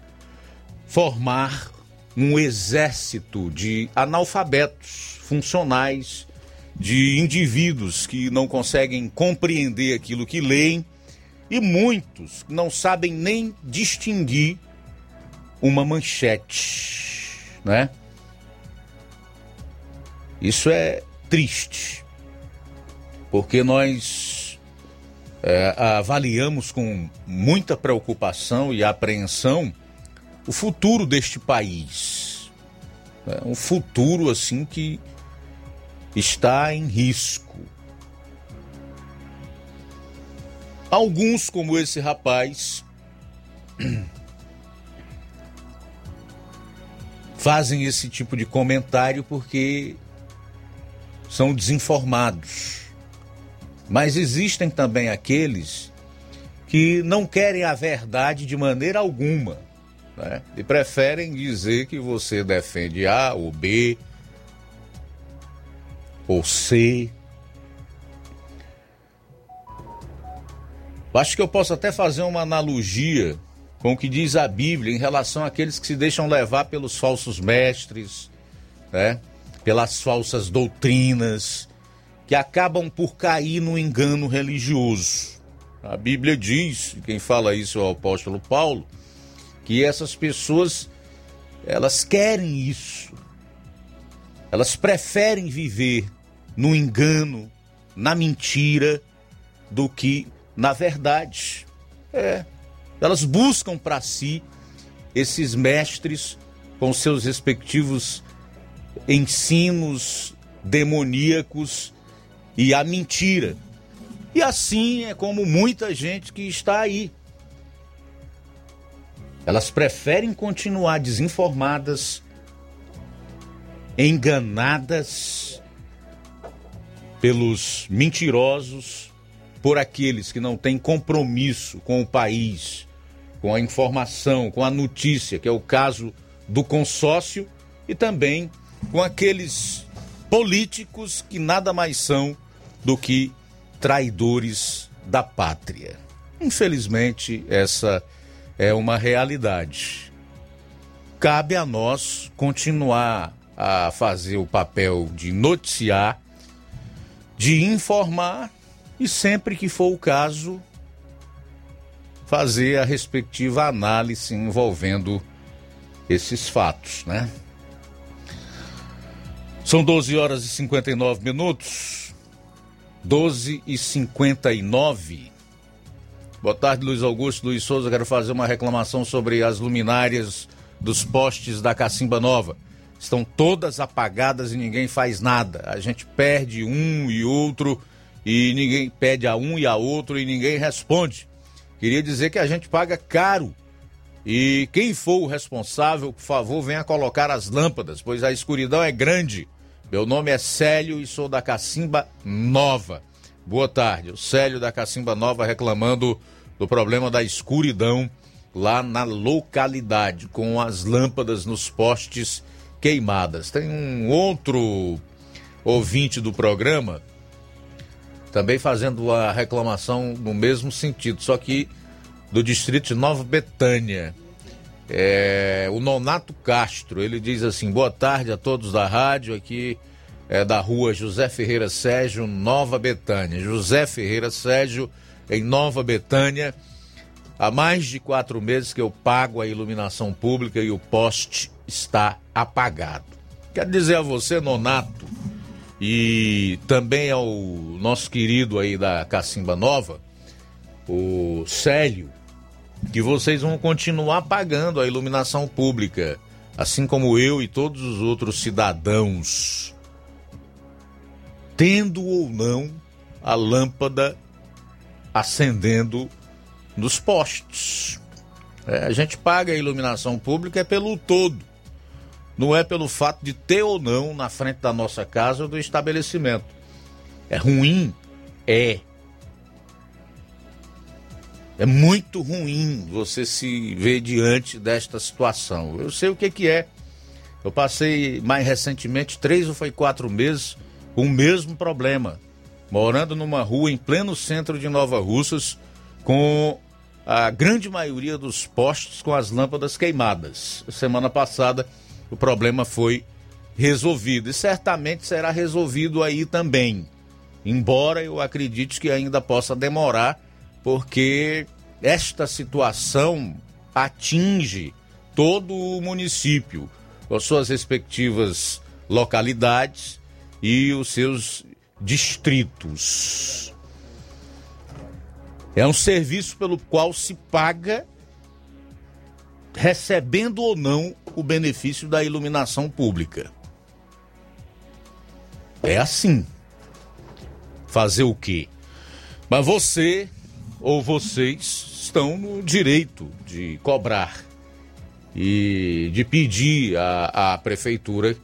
formar um exército de analfabetos funcionais, de indivíduos que não conseguem compreender aquilo que leem e muitos não sabem nem distinguir uma manchete, né? Isso é triste, porque nós é, avaliamos com muita preocupação e apreensão o futuro deste país. É um futuro assim que está em risco. Alguns, como esse rapaz, fazem esse tipo de comentário porque são desinformados. Mas existem também aqueles que não querem a verdade de maneira alguma né? e preferem dizer que você defende A ou B ou C. Acho que eu posso até fazer uma analogia com o que diz a Bíblia em relação àqueles que se deixam levar pelos falsos mestres, né? Pelas falsas doutrinas, que acabam por cair no engano religioso. A Bíblia diz, quem fala isso é o apóstolo Paulo, que essas pessoas elas querem isso. Elas preferem viver no engano, na mentira, do que na verdade. É. Elas buscam para si esses mestres com seus respectivos ensinos demoníacos e a mentira. E assim é como muita gente que está aí. Elas preferem continuar desinformadas, enganadas pelos mentirosos, por aqueles que não têm compromisso com o país, com a informação, com a notícia, que é o caso do consórcio, e também com aqueles políticos que nada mais são do que traidores da pátria. Infelizmente, essa é uma realidade. Cabe a nós continuar a fazer o papel de noticiar, de informar e, sempre que for o caso, fazer a respectiva análise envolvendo esses fatos, né? São 12 horas e 59 minutos. 12 e 59. Boa tarde, Luiz Augusto, Luiz Souza. Quero fazer uma reclamação sobre as luminárias dos postes da Cacimba Nova. Estão todas apagadas e ninguém faz nada. A gente perde um e outro e ninguém pede a um e a outro e ninguém responde. Queria dizer que a gente paga caro. E quem for o responsável, por favor, venha colocar as lâmpadas, pois a escuridão é grande. Meu nome é Célio e sou da Cacimba Nova. Boa tarde. O Célio da Cacimba Nova reclamando do problema da escuridão lá na localidade, com as lâmpadas nos postes queimadas. Tem um outro ouvinte do programa também fazendo a reclamação no mesmo sentido, só que do distrito de Nova Betânia. É, o Nonato Castro, ele diz assim: boa tarde a todos da rádio, aqui é da rua José Ferreira Sérgio, Nova Betânia. José Ferreira Sérgio, em Nova Betânia. Há mais de quatro meses que eu pago a iluminação pública e o poste está apagado. Quero dizer a você, Nonato, e também ao nosso querido aí da Cacimba Nova, o Célio, que vocês vão continuar pagando a iluminação pública, assim como eu e todos os outros cidadãos, tendo ou não a lâmpada acendendo nos postes. É, a gente paga a iluminação pública é pelo todo, não é pelo fato de ter ou não na frente da nossa casa ou do estabelecimento. É ruim? É. É muito ruim você se ver diante desta situação. Eu sei o que, que é. Eu passei mais recentemente três ou foi quatro meses com o mesmo problema, morando numa rua em pleno centro de Nova Russas, com a grande maioria dos postes com as lâmpadas queimadas. Semana passada o problema foi resolvido e certamente será resolvido aí também. Embora eu acredite que ainda possa demorar, porque esta situação atinge todo o município, as suas respectivas localidades e os seus distritos. É um serviço pelo qual se paga, recebendo ou não o benefício da iluminação pública. É assim. Fazer o quê? Mas você ou vocês estão no direito de cobrar e de pedir à, à prefeitura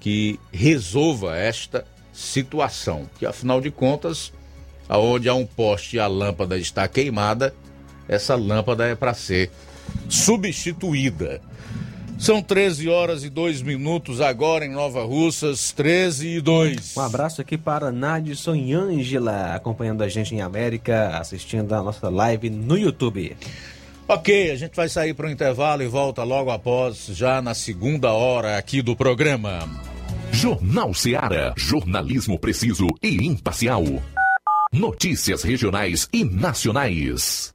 que resolva esta situação, que afinal de contas, aonde há um poste e a lâmpada está queimada, essa lâmpada é para ser substituída. São 13 horas e 2 minutos agora em Nova Russas, 13 e 2. Um abraço aqui para Nadson e Ângela, acompanhando a gente em América, assistindo a nossa live no YouTube. Ok, a gente vai sair para o intervalo e volta logo após, já na segunda hora aqui do programa. Jornal Seara. Jornalismo preciso e imparcial. Notícias regionais e nacionais.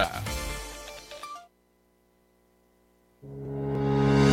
Yeah.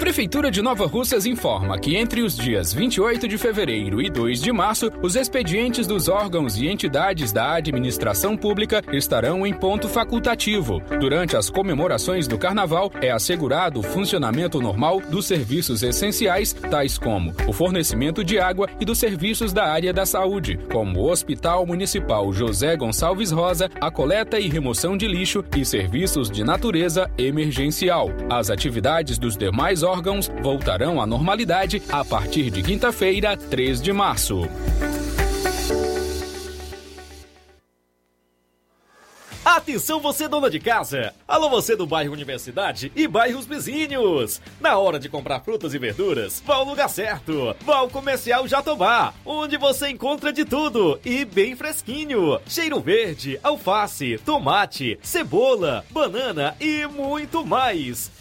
Prefeitura de Nova Russas informa que entre os dias 28 de fevereiro e 2 de março, os expedientes dos órgãos e entidades da administração pública estarão em ponto facultativo. Durante as comemorações do Carnaval, é assegurado o funcionamento normal dos serviços essenciais, tais como o fornecimento de água e dos serviços da área da saúde, como o Hospital Municipal José Gonçalves Rosa, a coleta e remoção de lixo e serviços de natureza emergencial. As atividades dos demais órgãos voltarão à normalidade a partir de quinta-feira, 3 de março. Atenção você dona de casa! Alô você do bairro Universidade e bairros vizinhos! Na hora de comprar frutas e verduras, vá ao lugar certo! Vá ao Comercial Jatobá, onde você encontra de tudo e bem fresquinho! Cheiro verde, alface, tomate, cebola, banana e muito mais!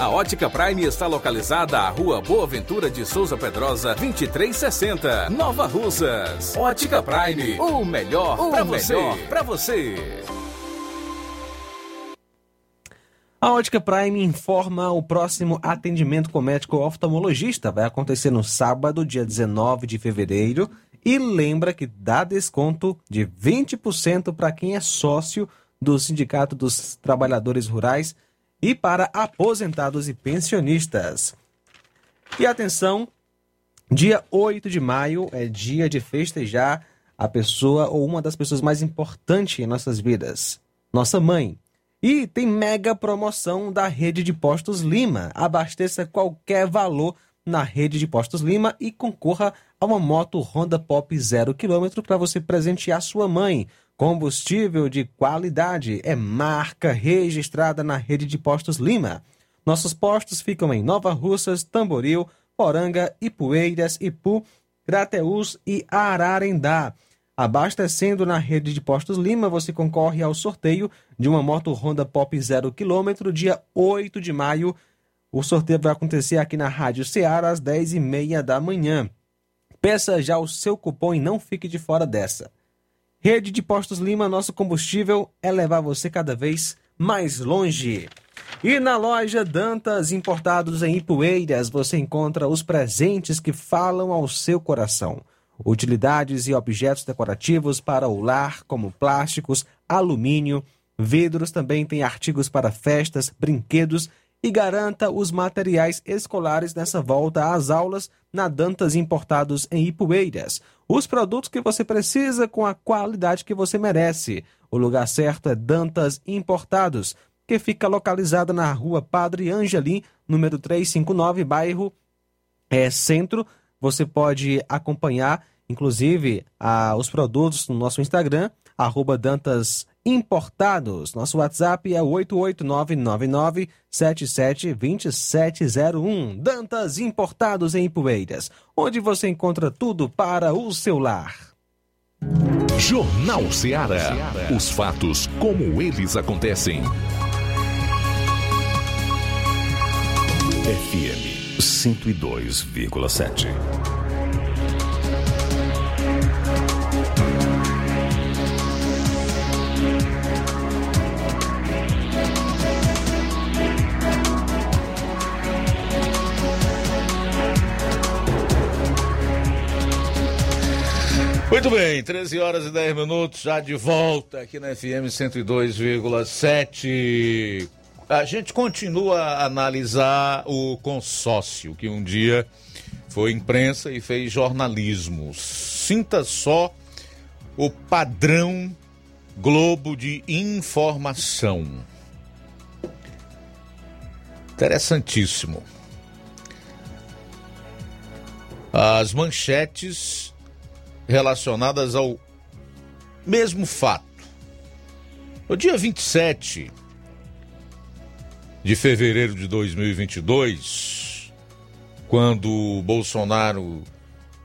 A Ótica Prime está localizada à Rua Boa Ventura de Souza Pedrosa, 2360, Nova Russas. Ótica Prime, o melhor para você. Para você. A Ótica Prime informa o próximo atendimento com médico oftalmologista. Vai acontecer no sábado, dia 19 de fevereiro. E lembra que dá desconto de 20% para quem é sócio do Sindicato dos Trabalhadores Rurais e para aposentados e pensionistas. E atenção, dia 8 de maio é dia de festejar a pessoa ou uma das pessoas mais importantes em nossas vidas, nossa mãe. E tem mega promoção da rede de postos Lima. Abasteça qualquer valor na rede de postos Lima e concorra a uma moto Honda Pop 0 km para você presentear sua mãe. Combustível de qualidade é marca registrada na rede de postos Lima. Nossos postos ficam em Nova Russas, Tamboril, Poranga, Ipueiras, Ipu, Crateús e Ararendá. Abastecendo na rede de postos Lima, você concorre ao sorteio de uma moto Honda Pop 0 km dia 8 de maio O sorteio vai acontecer aqui na Rádio Ceará às 10h30 da manhã. Peça já o seu cupom e não fique de fora dessa. Rede de Postos Lima, nosso combustível é levar você cada vez mais longe. E na loja Dantas Importados em Ipueiras, você encontra os presentes que falam ao seu coração. Utilidades e objetos decorativos para o lar, como plásticos, alumínio, vidros, também tem artigos para festas, brinquedos e garanta os materiais escolares nessa volta às aulas na Dantas Importados em Ipueiras. Os produtos que você precisa com a qualidade que você merece. O lugar certo é Dantas Importados, que fica localizada na rua Padre Angelim, número 359, bairro é, Centro. Você pode acompanhar, inclusive, a, os produtos no nosso Instagram, arroba Dantas Importados. Nosso WhatsApp é 88999772701. Dantas Importados em Ipueiras, onde você encontra tudo para o seu lar. Jornal Ceará. Os fatos como eles acontecem. FM 102,7. Muito bem, 13 horas e 10 minutos, já de volta aqui na FM 102,7. A gente continua a analisar o consórcio que um dia foi imprensa e fez jornalismo. Sinta só o padrão Globo de informação. Interessantíssimo. As manchetes relacionadas ao mesmo fato. No dia 27 de fevereiro de 2022, quando Bolsonaro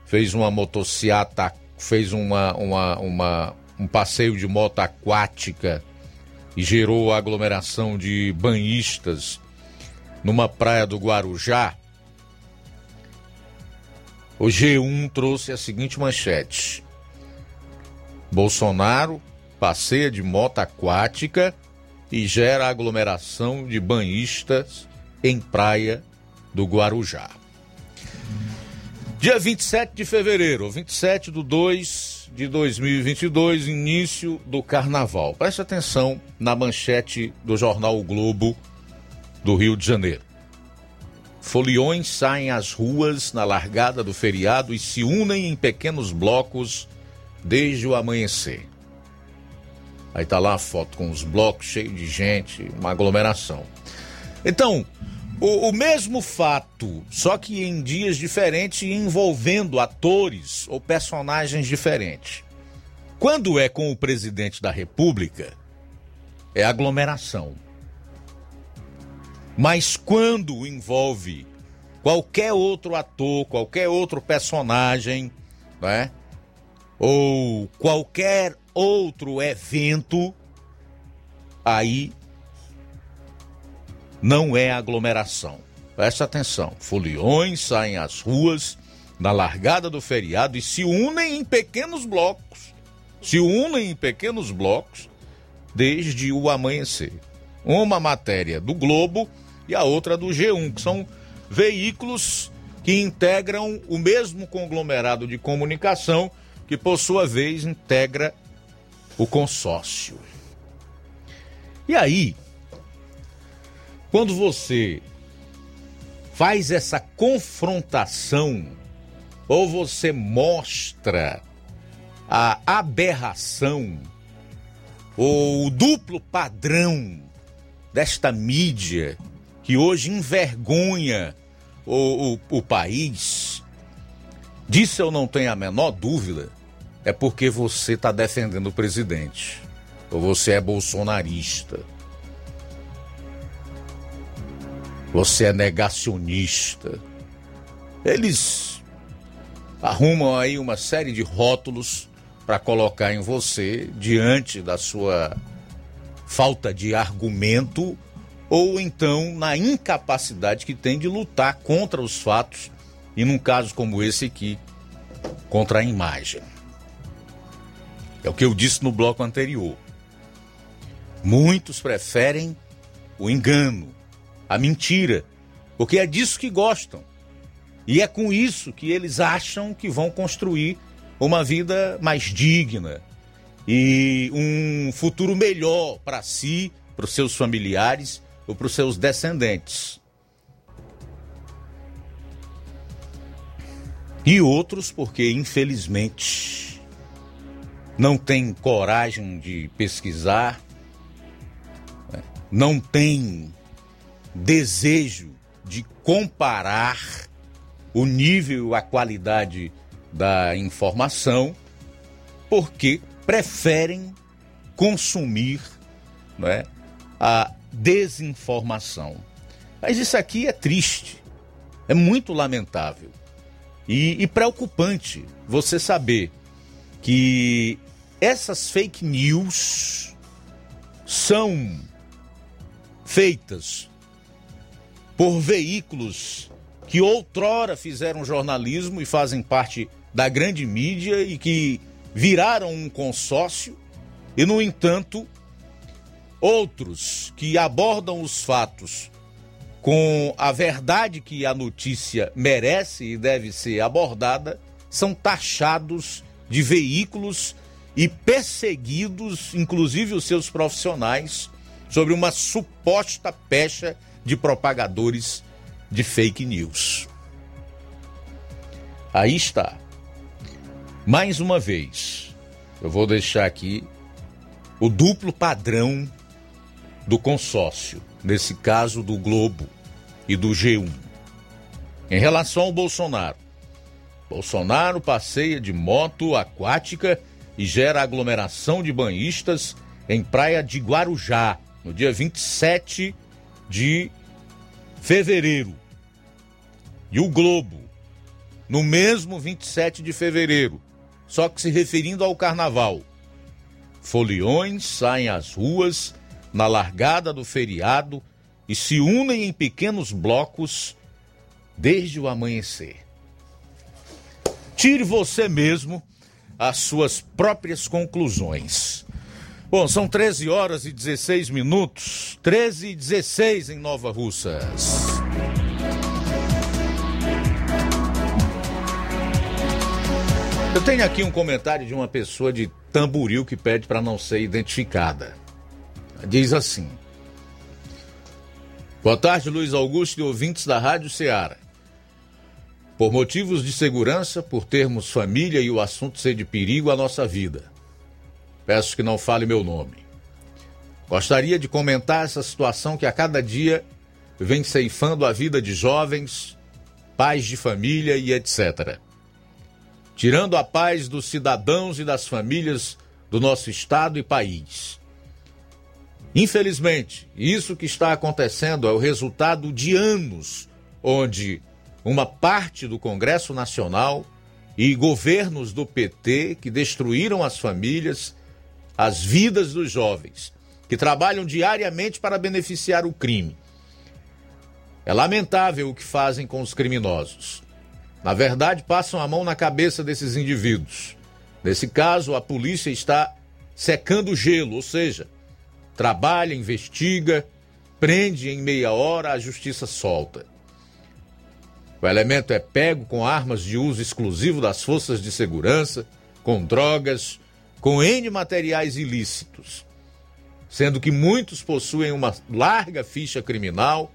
fez uma motociata, fez uma, uma, uma, um passeio de moto aquática e gerou aglomeração de banhistas numa praia do Guarujá, o G1 trouxe a seguinte manchete: Bolsonaro passeia de moto aquática e gera aglomeração de banhistas em praia do Guarujá. Dia 27 de fevereiro, 27 de 2 de 2022, início do carnaval. Preste atenção na manchete do jornal o Globo do Rio de Janeiro. Foliões saem às ruas na largada do feriado e se unem em pequenos blocos desde o amanhecer. Aí tá lá a foto com os blocos cheios de gente, uma aglomeração. Então, o, o, mesmo fato, só que em dias diferentes e envolvendo atores ou personagens diferentes. Quando é com o presidente da República, é aglomeração. Mas quando envolve qualquer outro ator, qualquer outro personagem, né? Ou qualquer outro evento, aí não é aglomeração. Presta atenção. Foliões saem às ruas na largada do feriado e se unem em pequenos blocos. Se unem em pequenos blocos desde o amanhecer. Uma matéria do Globo e a outra do G1, que são veículos que integram o mesmo conglomerado de comunicação que, por sua vez, integra o consórcio. E aí, quando você faz essa confrontação ou você mostra a aberração ou o duplo padrão desta mídia que hoje envergonha o, o, o país, disso eu não tenho a menor dúvida, é porque você está defendendo o presidente. Ou você é bolsonarista. Você é negacionista. Eles arrumam aí uma série de rótulos para colocar em você diante da sua falta de argumento ou então na incapacidade que tem de lutar contra os fatos e, num caso como esse aqui, contra a imagem. É o que eu disse no bloco anterior. Muitos preferem o engano, a mentira, porque é disso que gostam. E é com isso que eles acham que vão construir uma vida mais digna e um futuro melhor para si, para os seus familiares ou para os seus descendentes. E outros porque, infelizmente, não têm coragem de pesquisar, né? não têm desejo de comparar o nível, a qualidade da informação, porque preferem consumir né, a desinformação. Mas isso aqui é triste, é muito lamentável e, e preocupante você saber que essas fake news são feitas por veículos que outrora fizeram jornalismo e fazem parte da grande mídia e que viraram um consórcio, e, no entanto, outros que abordam os fatos com a verdade que a notícia merece e deve ser abordada, são taxados de veículos e perseguidos, inclusive os seus profissionais, sobre uma suposta pecha de propagadores de fake news. Aí está. Mais uma vez, eu vou deixar aqui o duplo padrão do consórcio, nesse caso do Globo e do G1. Em relação ao Bolsonaro, Bolsonaro passeia de moto aquática e gera aglomeração de banhistas em praia de Guarujá, no dia 27 de fevereiro. E o Globo, no mesmo 27 de fevereiro, só que se referindo ao carnaval. Foliões saem às ruas na largada do feriado e se unem em pequenos blocos desde o amanhecer. Tire você mesmo as suas próprias conclusões. Bom, são 13 horas e 16 minutos, 13 e 16 em Nova Russas. Eu tenho aqui um comentário de uma pessoa de Tamboril que pede para não ser identificada. Diz assim: Boa tarde, Luiz Augusto e ouvintes da Rádio Ceará. Por motivos de segurança, por termos família e o assunto ser de perigo à nossa vida, peço que não fale meu nome. Gostaria de comentar essa situação que a cada dia vem ceifando a vida de jovens, pais de família e etc tirando a paz dos cidadãos e das famílias do nosso estado e país. Infelizmente, isso que está acontecendo é o resultado de anos onde uma parte do Congresso Nacional e governos do PT que destruíram as famílias, as vidas dos jovens, que trabalham diariamente para beneficiar o crime. É lamentável o que fazem com os criminosos. Na verdade, passam a mão na cabeça desses indivíduos. Nesse caso, a polícia está secando gelo, ou seja, trabalha, investiga, prende em meia hora, a justiça solta. O elemento é pego com armas de uso exclusivo das forças de segurança, com drogas, com N materiais ilícitos, sendo que muitos possuem uma larga ficha criminal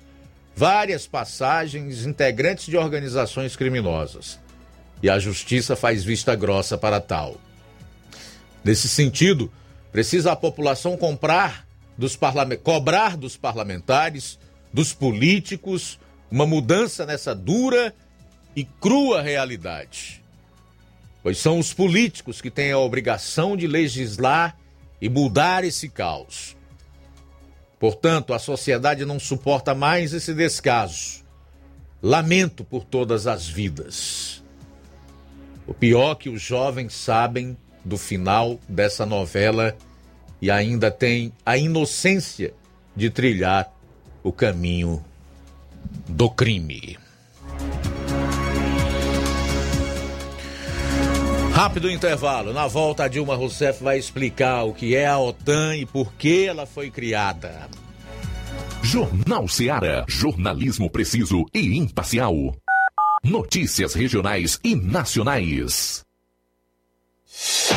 várias passagens integrantes de organizações criminosas. E a justiça faz vista grossa para tal. Nesse sentido, precisa a população comprar dos parlament... cobrar dos parlamentares, dos políticos, uma mudança nessa dura e crua realidade. Pois são os políticos que têm a obrigação de legislar e mudar esse caos. Portanto, a sociedade não suporta mais esse descaso. Lamento por todas as vidas. O pior é que os jovens sabem do final dessa novela e ainda têm a inocência de trilhar o caminho do crime. Rápido intervalo. Na volta, a Dilma Rousseff vai explicar o que é a OTAN e por que ela foi criada. Jornal Seara. Jornalismo preciso e imparcial. Notícias regionais e nacionais.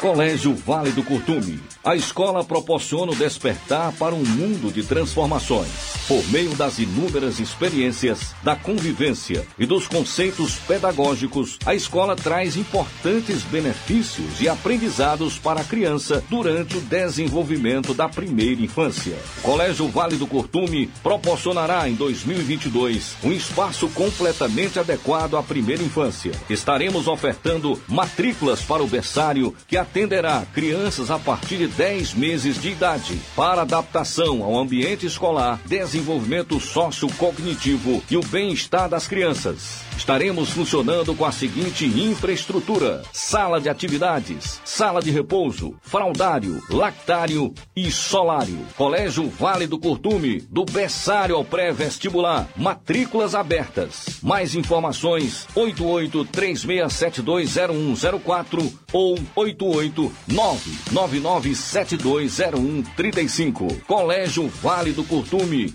Colégio Vale do Curtume. A escola proporciona o despertar para um mundo de transformações. Por meio das inúmeras experiências, da convivência e dos conceitos pedagógicos, a escola traz importantes benefícios e aprendizados para a criança durante o desenvolvimento da primeira infância. O Colégio Vale do Curtume proporcionará em 2022 um espaço completamente adequado à primeira infância. Estaremos ofertando matrículas para o berçário que atenderá crianças a partir de 10 meses de idade para adaptação ao ambiente escolar, desenvolvimento sociocognitivo e o bem-estar das crianças. Estaremos funcionando com a seguinte infraestrutura: sala de atividades, sala de repouso, fraldário, lactário e solário. Colégio Vale do Curtume, do berçário ao pré-vestibular. Matrículas abertas. Mais informações: 8836720104 ou 88999720135. Colégio Vale do Curtume,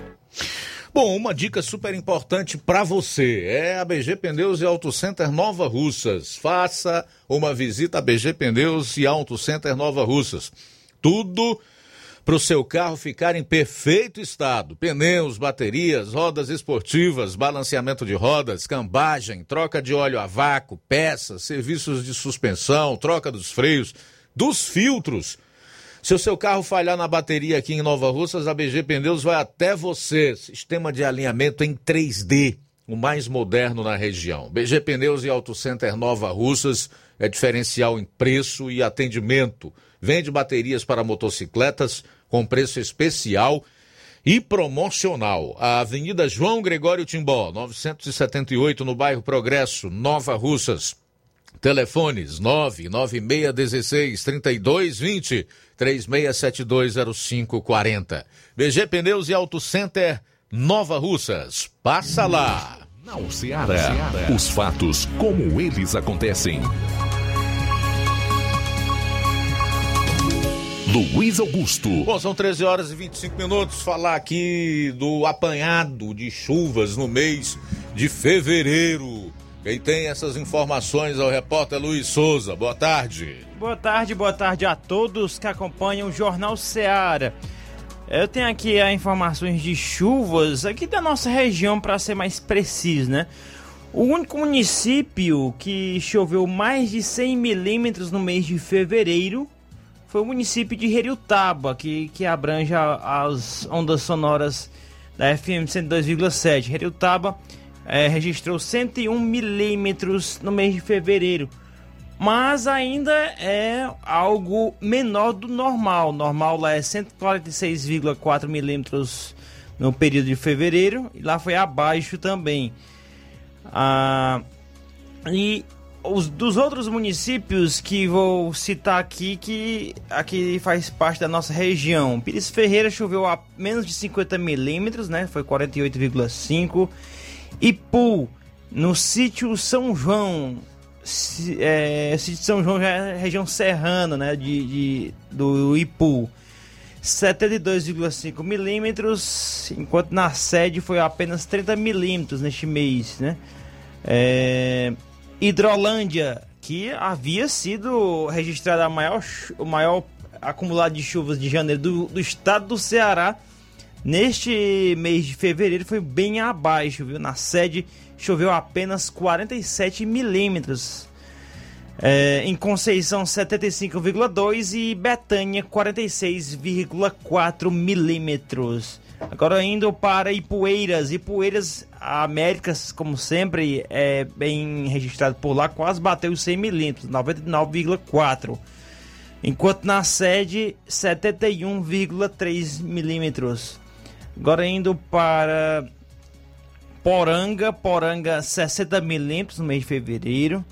Bom, uma dica super importante para você é a BG Pneus e Auto Center Nova Russas. Faça uma visita a BG Pneus e Auto Center Nova Russas. Tudo para o seu carro ficar em perfeito estado: pneus, baterias, rodas esportivas, balanceamento de rodas, cambagem, troca de óleo a vácuo, peças, serviços de suspensão, troca dos freios, dos filtros. Se o seu carro falhar na bateria aqui em Nova Russas, a BG Pneus vai até você. Sistema de alinhamento em 3D, o mais moderno na região. BG Pneus e Auto Center Nova Russas é diferencial em preço e atendimento. Vende baterias para motocicletas com preço especial e promocional. A Avenida João Gregório Timbó, 978, no bairro Progresso, Nova Russas. Telefones 99616 3220 36720540. BG Pneus e Auto Center Nova Russas. Passa lá. Não Ceará. Os fatos como eles acontecem. Luiz Augusto. Bom, são 13 horas e 25 minutos. Falar aqui do apanhado de chuvas no mês de fevereiro. Quem tem essas informações é o repórter Luiz Souza. Boa tarde. Boa tarde, boa tarde a todos que acompanham o Jornal Seara. Eu tenho aqui as informações de chuvas aqui da nossa região, para ser mais preciso, né? O único município que choveu mais de 100 milímetros no mês de fevereiro foi o município de Heriutaba, que, que abrange as ondas sonoras da FM 102,7. Heriutaba é, registrou 101 milímetros no mês de fevereiro, mas ainda é algo menor do normal. Normal lá é 146,4 milímetros no período de fevereiro e lá foi abaixo também. Ah, e os dos outros municípios que vou citar aqui, que aqui faz parte da nossa região. Pires Ferreira choveu a menos de 50 milímetros, né? Foi 48,5. Ipu, no sítio São João. É, sítio São João já é região serrana, né? De, de do Ipu. 72,5 milímetros, enquanto na sede foi apenas 30 milímetros neste mês, né? É, Hidrolândia, que havia sido registrada a maior, o maior acumulado de chuvas de janeiro do, do estado do Ceará, neste mês de fevereiro foi bem abaixo, viu? Na sede choveu apenas 47 milímetros. É, em Conceição 75,2 e Betânia 46,4 milímetros. Agora indo para Ipueiras. Ipueiras, Américas, como sempre, é bem registrado por lá, quase bateu os 100 milímetros, 99,4. Enquanto na sede, 71,3 milímetros. Agora indo para Poranga, Poranga 60 milímetros no mês de fevereiro.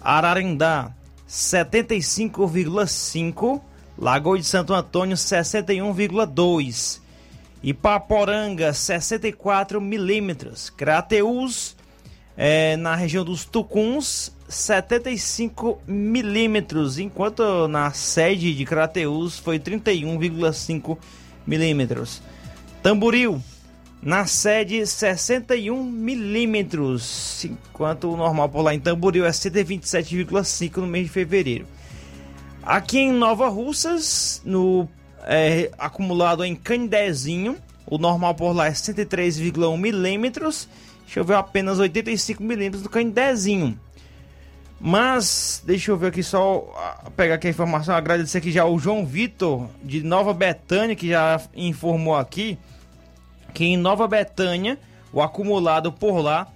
Ararendá 75,5. Lagoa de Santo Antônio 61,2. Ipaporanga 64 milímetros. Crateus é, na região dos Tucuns 75 milímetros, enquanto na sede de Crateus foi 31,5 milímetros. Tamboril na sede 61 milímetros, enquanto o normal por lá em Tamboril é 127,5 no mês de fevereiro. Aqui em Nova Russas, no é, acumulado em Candezinho. O normal por lá é 103,1 milímetros. Choveu apenas 85 milímetros do Candezinho. Mas, deixa eu ver aqui só, pegar aqui a informação, agradecer aqui já o João Vitor, de Nova Betânia, que já informou aqui, que em Nova Betânia, o acumulado por lá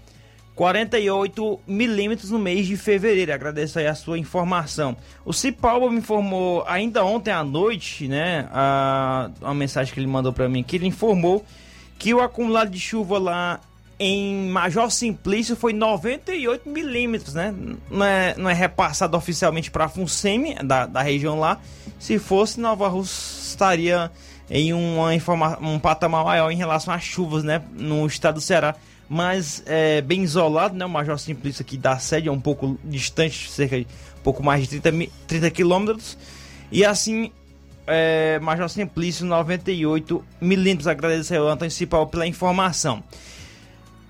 48 milímetros no mês de fevereiro. Agradeço aí a sua informação. O Cipalba me informou ainda ontem à noite, né? A, uma mensagem que ele mandou para mim, que ele informou que o acumulado de chuva lá em Major Simplício foi 98 milímetros, né? Não é, não é repassado oficialmente para a FUNSEMI, da, da região lá. Se fosse, Nova Rússia estaria em uma informa um patamar maior em relação às chuvas, né? No estado do Ceará mas é, bem isolado, né? O Major Simplício aqui da sede é um pouco distante, cerca de um pouco mais de 30, 30 quilômetros. E assim, é, Major Simplício 98 milímetros. Agradecer ao Antônio Cipal pela informação.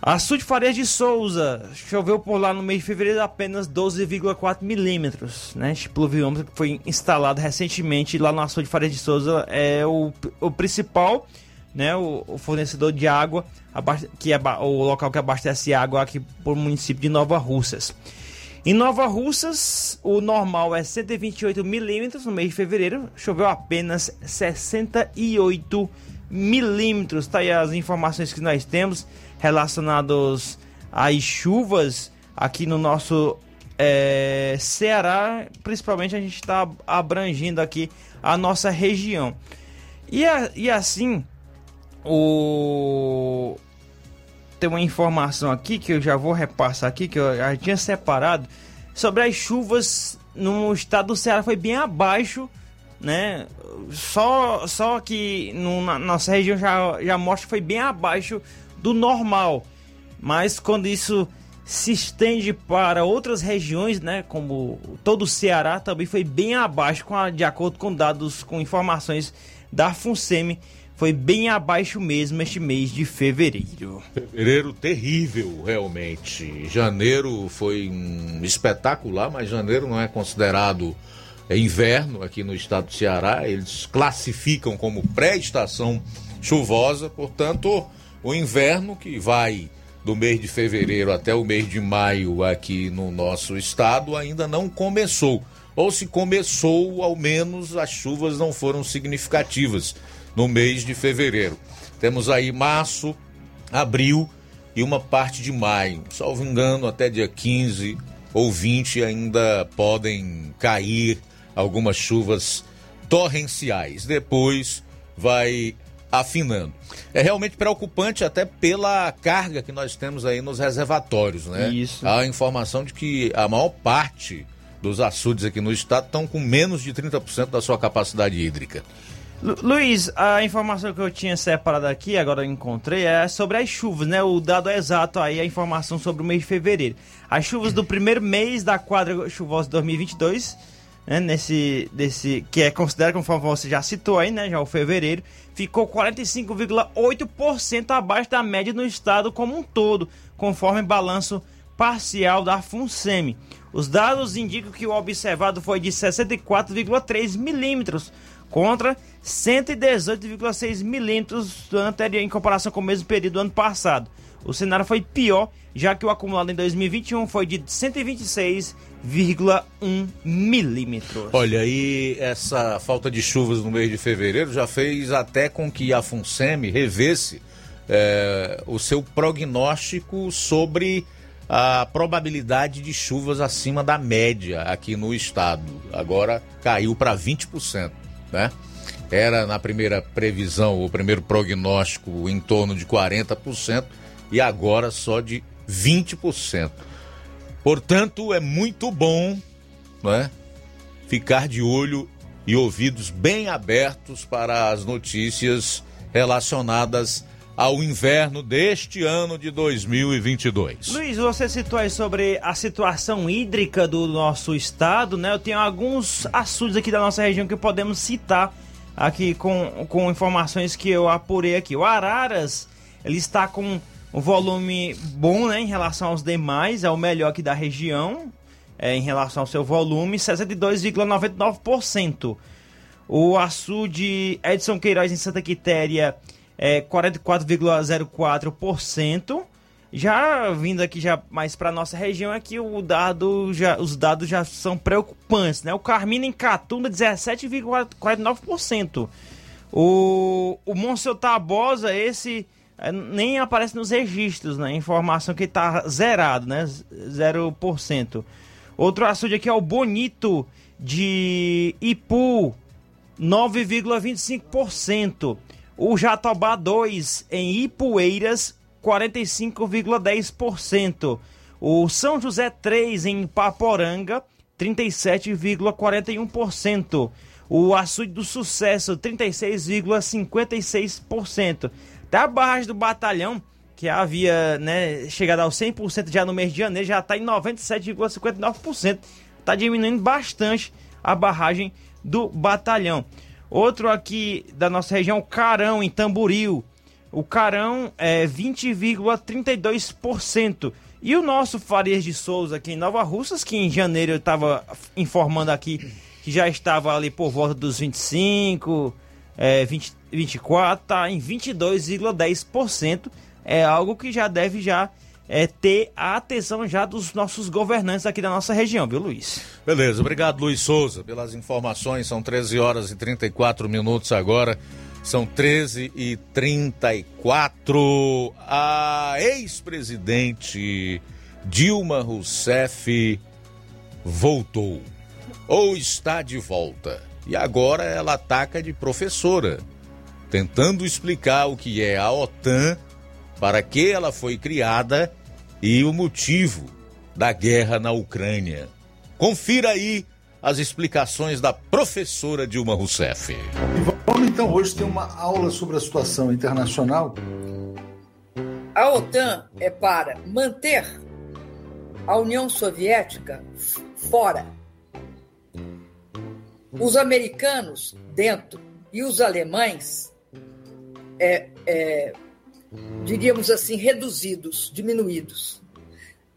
Açude Farias de Souza, choveu por lá no mês de fevereiro apenas 12,4 milímetros. Né? Este pluviômetro que foi instalado recentemente lá no Açude Farias de Souza é o, o principal, né? o, o fornecedor de água, que é o local que abastece água aqui o município de Nova Russas. Em Nova Russas, o normal é 128 milímetros no mês de fevereiro, choveu apenas 68 milímetros. Tá aí as informações que nós temos relacionados às chuvas aqui no nosso é, Ceará, principalmente a gente está abrangindo aqui a nossa região. E, a, e assim, o tem uma informação aqui que eu já vou repassar aqui, que eu já tinha separado, sobre as chuvas no estado do Ceará foi bem abaixo, né? Só, só que no, na nossa região já, já mostra que foi bem abaixo do normal. Mas quando isso se estende para outras regiões, né, como todo o Ceará, também foi bem abaixo, a, de acordo com dados, com informações da FUNSEMI, foi bem abaixo mesmo este mês de fevereiro. Fevereiro terrível, realmente. Janeiro foi um espetacular, mas janeiro não é considerado inverno aqui no estado do Ceará. Eles classificam como pré-estação chuvosa, portanto, o inverno que vai do mês de fevereiro até o mês de maio aqui no nosso estado ainda não começou. Ou se começou, ao menos as chuvas não foram significativas no mês de fevereiro. Temos aí março, abril e uma parte de maio. Salvo engano, até dia 15 ou 20 ainda podem cair algumas chuvas torrenciais. Depois vai afinando. É realmente preocupante até pela carga que nós temos aí nos reservatórios, né? Isso. A informação de que a maior parte dos açudes aqui no estado estão com menos de 30% da sua capacidade hídrica. Lu Luiz, a informação que eu tinha separado aqui, agora eu encontrei, é sobre as chuvas, né? O dado exato aí, a informação sobre o mês de fevereiro. As chuvas do primeiro mês da quadra chuvosa de 2022 né, nesse desse que é considerado conforme você já citou aí, né, já o fevereiro, ficou 45,8% abaixo da média no estado como um todo, conforme balanço parcial da FUNSEMI. Os dados indicam que o observado foi de 64,3 milímetros contra 118,6 milímetros anterior em comparação com o mesmo período do ano passado. O cenário foi pior, já que o acumulado em 2021 foi de 126,1 milímetros. Olha, aí essa falta de chuvas no mês de fevereiro já fez até com que a FUNSEMI revesse é, o seu prognóstico sobre a probabilidade de chuvas acima da média aqui no estado. Agora caiu para 20%, né? Era na primeira previsão, o primeiro prognóstico em torno de 40% e agora só de 20%. Portanto, é muito bom é, ficar de olho e ouvidos bem abertos para as notícias relacionadas ao inverno deste ano de 2022. Luiz, você citou aí sobre a situação hídrica do nosso estado, né? Eu tenho alguns assuntos aqui da nossa região que podemos citar aqui com, com informações que eu apurei aqui. O Araras, ele está com um volume bom, né, em relação aos demais, é o melhor aqui da região, é, em relação ao seu volume, 62,99%. O açude Edson Queiroz em Santa Quitéria é 44,04%. Já vindo aqui já mais para nossa região aqui, o dado já, os dados já são preocupantes, né? O Carmina em Catunda 17,49%. O o Monsenhor Tabosa esse nem aparece nos registros, né? Informação que está zerado, né? 0%. Outro açude aqui é o Bonito de Ipu, 9,25%. O Jatobá 2 em Ipueiras, 45,10%. O São José 3 em Paporanga, 37,41%. O Açude do Sucesso, 36,56%. Da barragem do batalhão, que havia né, chegado aos 100% já no mês de janeiro, já está em 97,59%. Está diminuindo bastante a barragem do batalhão. Outro aqui da nossa região, Carão, em Tamboril. O Carão é 20,32%. E o nosso Farias de Souza aqui em Nova Russas, que em janeiro eu estava informando aqui que já estava ali por volta dos 25, é, 20, 24, tá em 22,10%. É algo que já deve já é, ter a atenção já dos nossos governantes aqui da nossa região, viu, Luiz? Beleza, obrigado, Luiz Souza, pelas informações. São 13 horas e 34 minutos agora. São 13 e 34. A ex-presidente Dilma Rousseff voltou. Ou está de volta. E agora ela ataca de professora, tentando explicar o que é a OTAN, para que ela foi criada e o motivo da guerra na Ucrânia. Confira aí as explicações da professora Dilma Rousseff. Vamos então hoje ter uma aula sobre a situação internacional. A OTAN é para manter a União Soviética fora, os americanos dentro e os alemães, é, é, diríamos assim, reduzidos, diminuídos.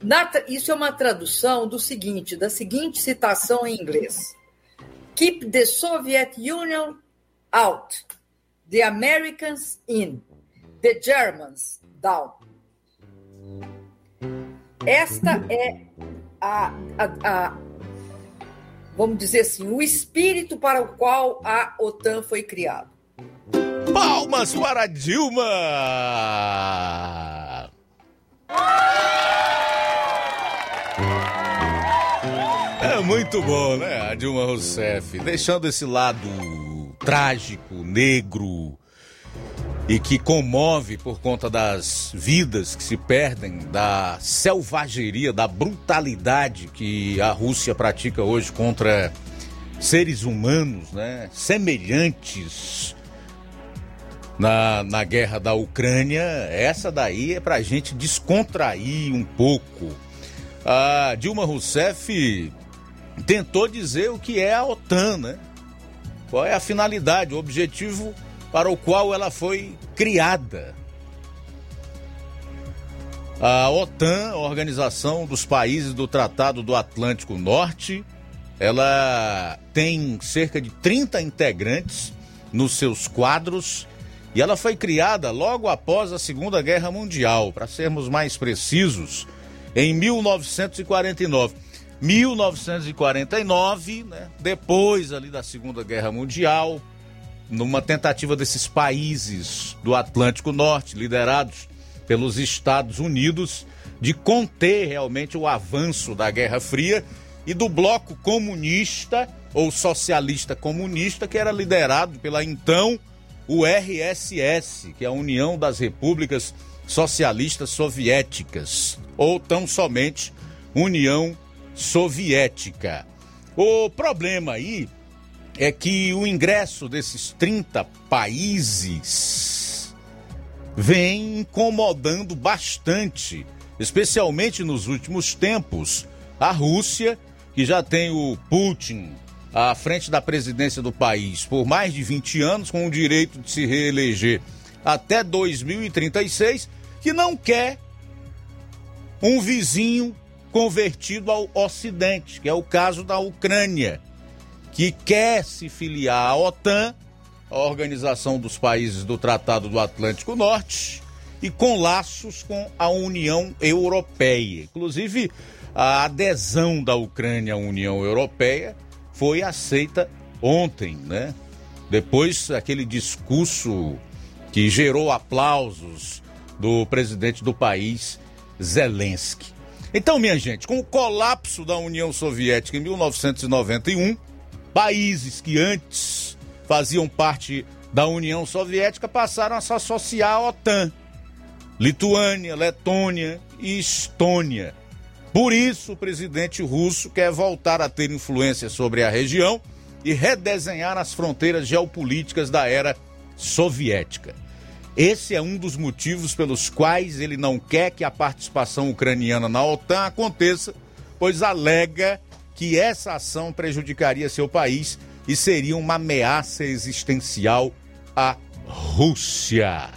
Na, isso é uma tradução do seguinte, da seguinte citação em inglês: Keep the Soviet Union out, the Americans in, the Germans down. Esta é a, a, a vamos dizer assim, o espírito para o qual a OTAN foi criada. Palmas para Dilma! É muito bom, né? A Dilma Rousseff, deixando esse lado trágico, negro e que comove por conta das vidas que se perdem, da selvageria, da brutalidade que a Rússia pratica hoje contra seres humanos, né? Semelhantes na, na guerra da Ucrânia, essa daí é pra gente descontrair um pouco. A Dilma Rousseff tentou dizer o que é a OTAN, né? Qual é a finalidade, o objetivo para o qual ela foi criada. A OTAN, a Organização dos Países do Tratado do Atlântico Norte, ela tem cerca de 30 integrantes nos seus quadros e ela foi criada logo após a Segunda Guerra Mundial, para sermos mais precisos, em 1949. 1949, né, depois ali da Segunda Guerra Mundial, numa tentativa desses países do Atlântico Norte, liderados pelos Estados Unidos, de conter realmente o avanço da Guerra Fria e do bloco comunista ou socialista comunista, que era liderado pela então o RSS, que é a União das Repúblicas Socialistas Soviéticas, ou tão somente União Soviética. O problema aí é que o ingresso desses 30 países vem incomodando bastante, especialmente nos últimos tempos, a Rússia, que já tem o Putin à frente da presidência do país por mais de 20 anos, com o direito de se reeleger até 2036, que não quer um vizinho convertido ao Ocidente, que é o caso da Ucrânia, que quer se filiar à OTAN, a Organização dos Países do Tratado do Atlântico Norte, e com laços com a União Europeia. Inclusive, a adesão da Ucrânia à União Europeia foi aceita ontem, né? Depois aquele discurso que gerou aplausos do presidente do país, Zelensky. Então, minha gente, com o colapso da União Soviética em 1991, países que antes faziam parte da União Soviética passaram a se associar à OTAN. Lituânia, Letônia e Estônia por isso, o presidente russo quer voltar a ter influência sobre a região e redesenhar as fronteiras geopolíticas da era soviética. Esse é um dos motivos pelos quais ele não quer que a participação ucraniana na OTAN aconteça, pois alega que essa ação prejudicaria seu país e seria uma ameaça existencial à Rússia.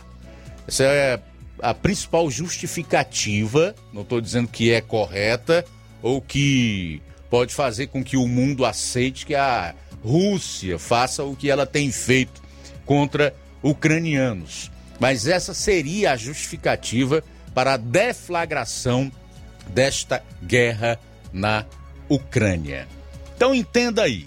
Essa é a principal justificativa, não estou dizendo que é correta ou que pode fazer com que o mundo aceite que a Rússia faça o que ela tem feito contra ucranianos. Mas essa seria a justificativa para a deflagração desta guerra na Ucrânia. Então entenda aí,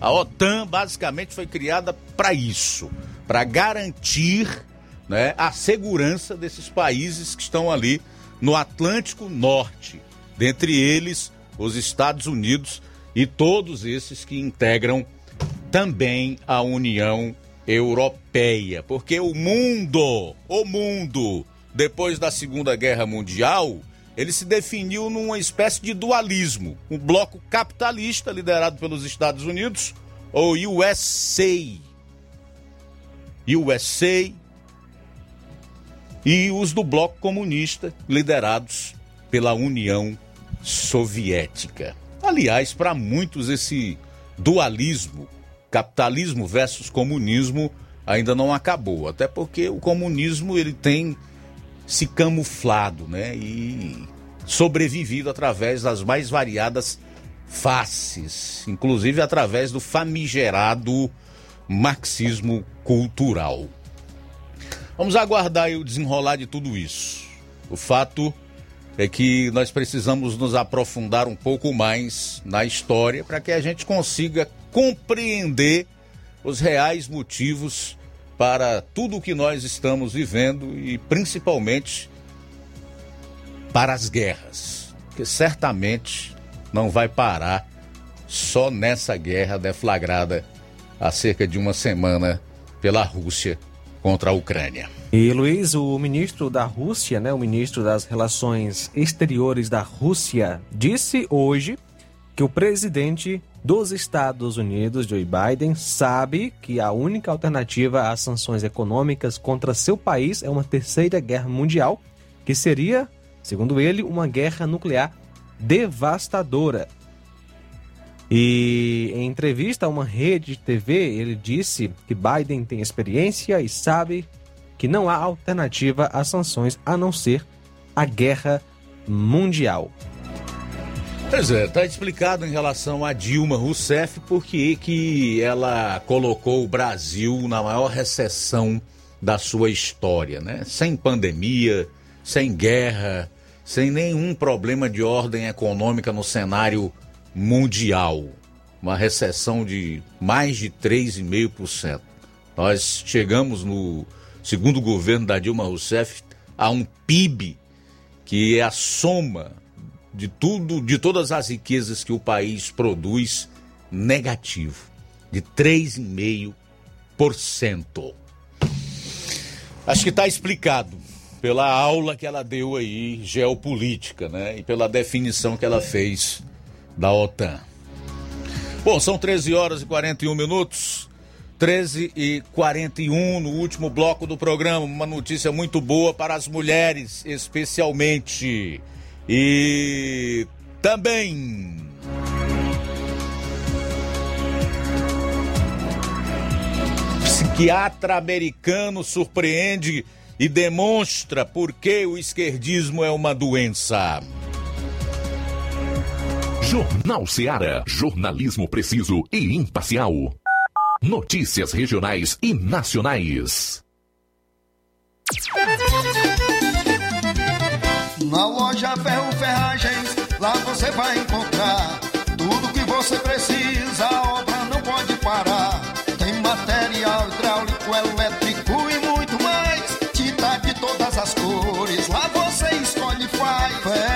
a OTAN basicamente foi criada para isso, para garantir né, a segurança desses países que estão ali no Atlântico Norte, dentre eles os Estados Unidos e todos esses que integram também a União Europeia, porque o mundo, o mundo, depois da Segunda Guerra Mundial, ele se definiu numa espécie de dualismo, um bloco capitalista liderado pelos Estados Unidos ou USA. USA e os do bloco comunista liderados pela União Soviética. Aliás, para muitos esse dualismo, capitalismo versus comunismo, ainda não acabou, até porque o comunismo ele tem se camuflado, né, e sobrevivido através das mais variadas faces, inclusive através do famigerado marxismo cultural. Vamos aguardar o desenrolar de tudo isso. O fato é que nós precisamos nos aprofundar um pouco mais na história para que a gente consiga compreender os reais motivos para tudo o que nós estamos vivendo e principalmente para as guerras, que certamente não vai parar só nessa guerra deflagrada há cerca de uma semana pela Rússia contra a Ucrânia. E Luiz, o ministro da Rússia, né, o ministro das Relações Exteriores da Rússia, disse hoje que o presidente dos Estados Unidos, Joe Biden, sabe que a única alternativa às sanções econômicas contra seu país é uma terceira guerra mundial, que seria, segundo ele, uma guerra nuclear devastadora. E em entrevista a uma rede de TV, ele disse que Biden tem experiência e sabe que não há alternativa às sanções a não ser a guerra mundial. Pois é, está explicado em relação a Dilma Rousseff porque que ela colocou o Brasil na maior recessão da sua história, né? Sem pandemia, sem guerra, sem nenhum problema de ordem econômica no cenário mundial. Uma recessão de mais de 3,5%. Nós chegamos no segundo governo da Dilma Rousseff a um PIB que é a soma de tudo, de todas as riquezas que o país produz negativo, de 3,5%. Acho que está explicado pela aula que ela deu aí, geopolítica, né? E pela definição que ela fez da OTAN. Bom, são 13 horas e 41 minutos. 13 e 41 no último bloco do programa. Uma notícia muito boa para as mulheres, especialmente. E também. Psiquiatra americano surpreende e demonstra por que o esquerdismo é uma doença. Jornal Seara. Jornalismo preciso e imparcial. Notícias regionais e nacionais. Na loja Ferro Ferragens, lá você vai encontrar tudo que você precisa, a obra não pode parar. Tem material hidráulico, elétrico e muito mais. Tinta de todas as cores, lá você escolhe e faz. Ferramentas,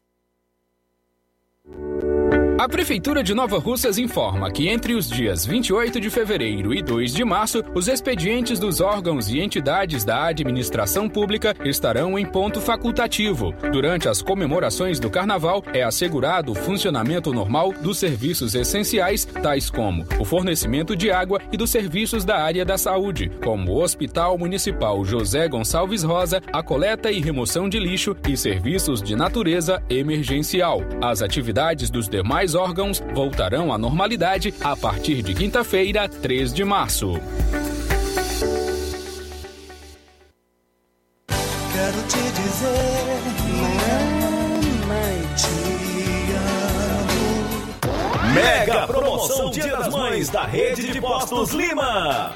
A Prefeitura de Nova Russas informa que entre os dias 28 de fevereiro e 2 de março, os expedientes dos órgãos e entidades da administração pública estarão em ponto facultativo. Durante as comemorações do Carnaval, é assegurado o funcionamento normal dos serviços essenciais, tais como o fornecimento de água e dos serviços da área da saúde, como o Hospital Municipal José Gonçalves Rosa, a coleta e remoção de lixo e serviços de natureza emergencial. As atividades dos demais órgãos voltarão à normalidade a partir de quinta-feira, 3 de março. Quero te dizer, mamãe, te amo. Mega promoção Dia das Mães da Rede de Postos Lima.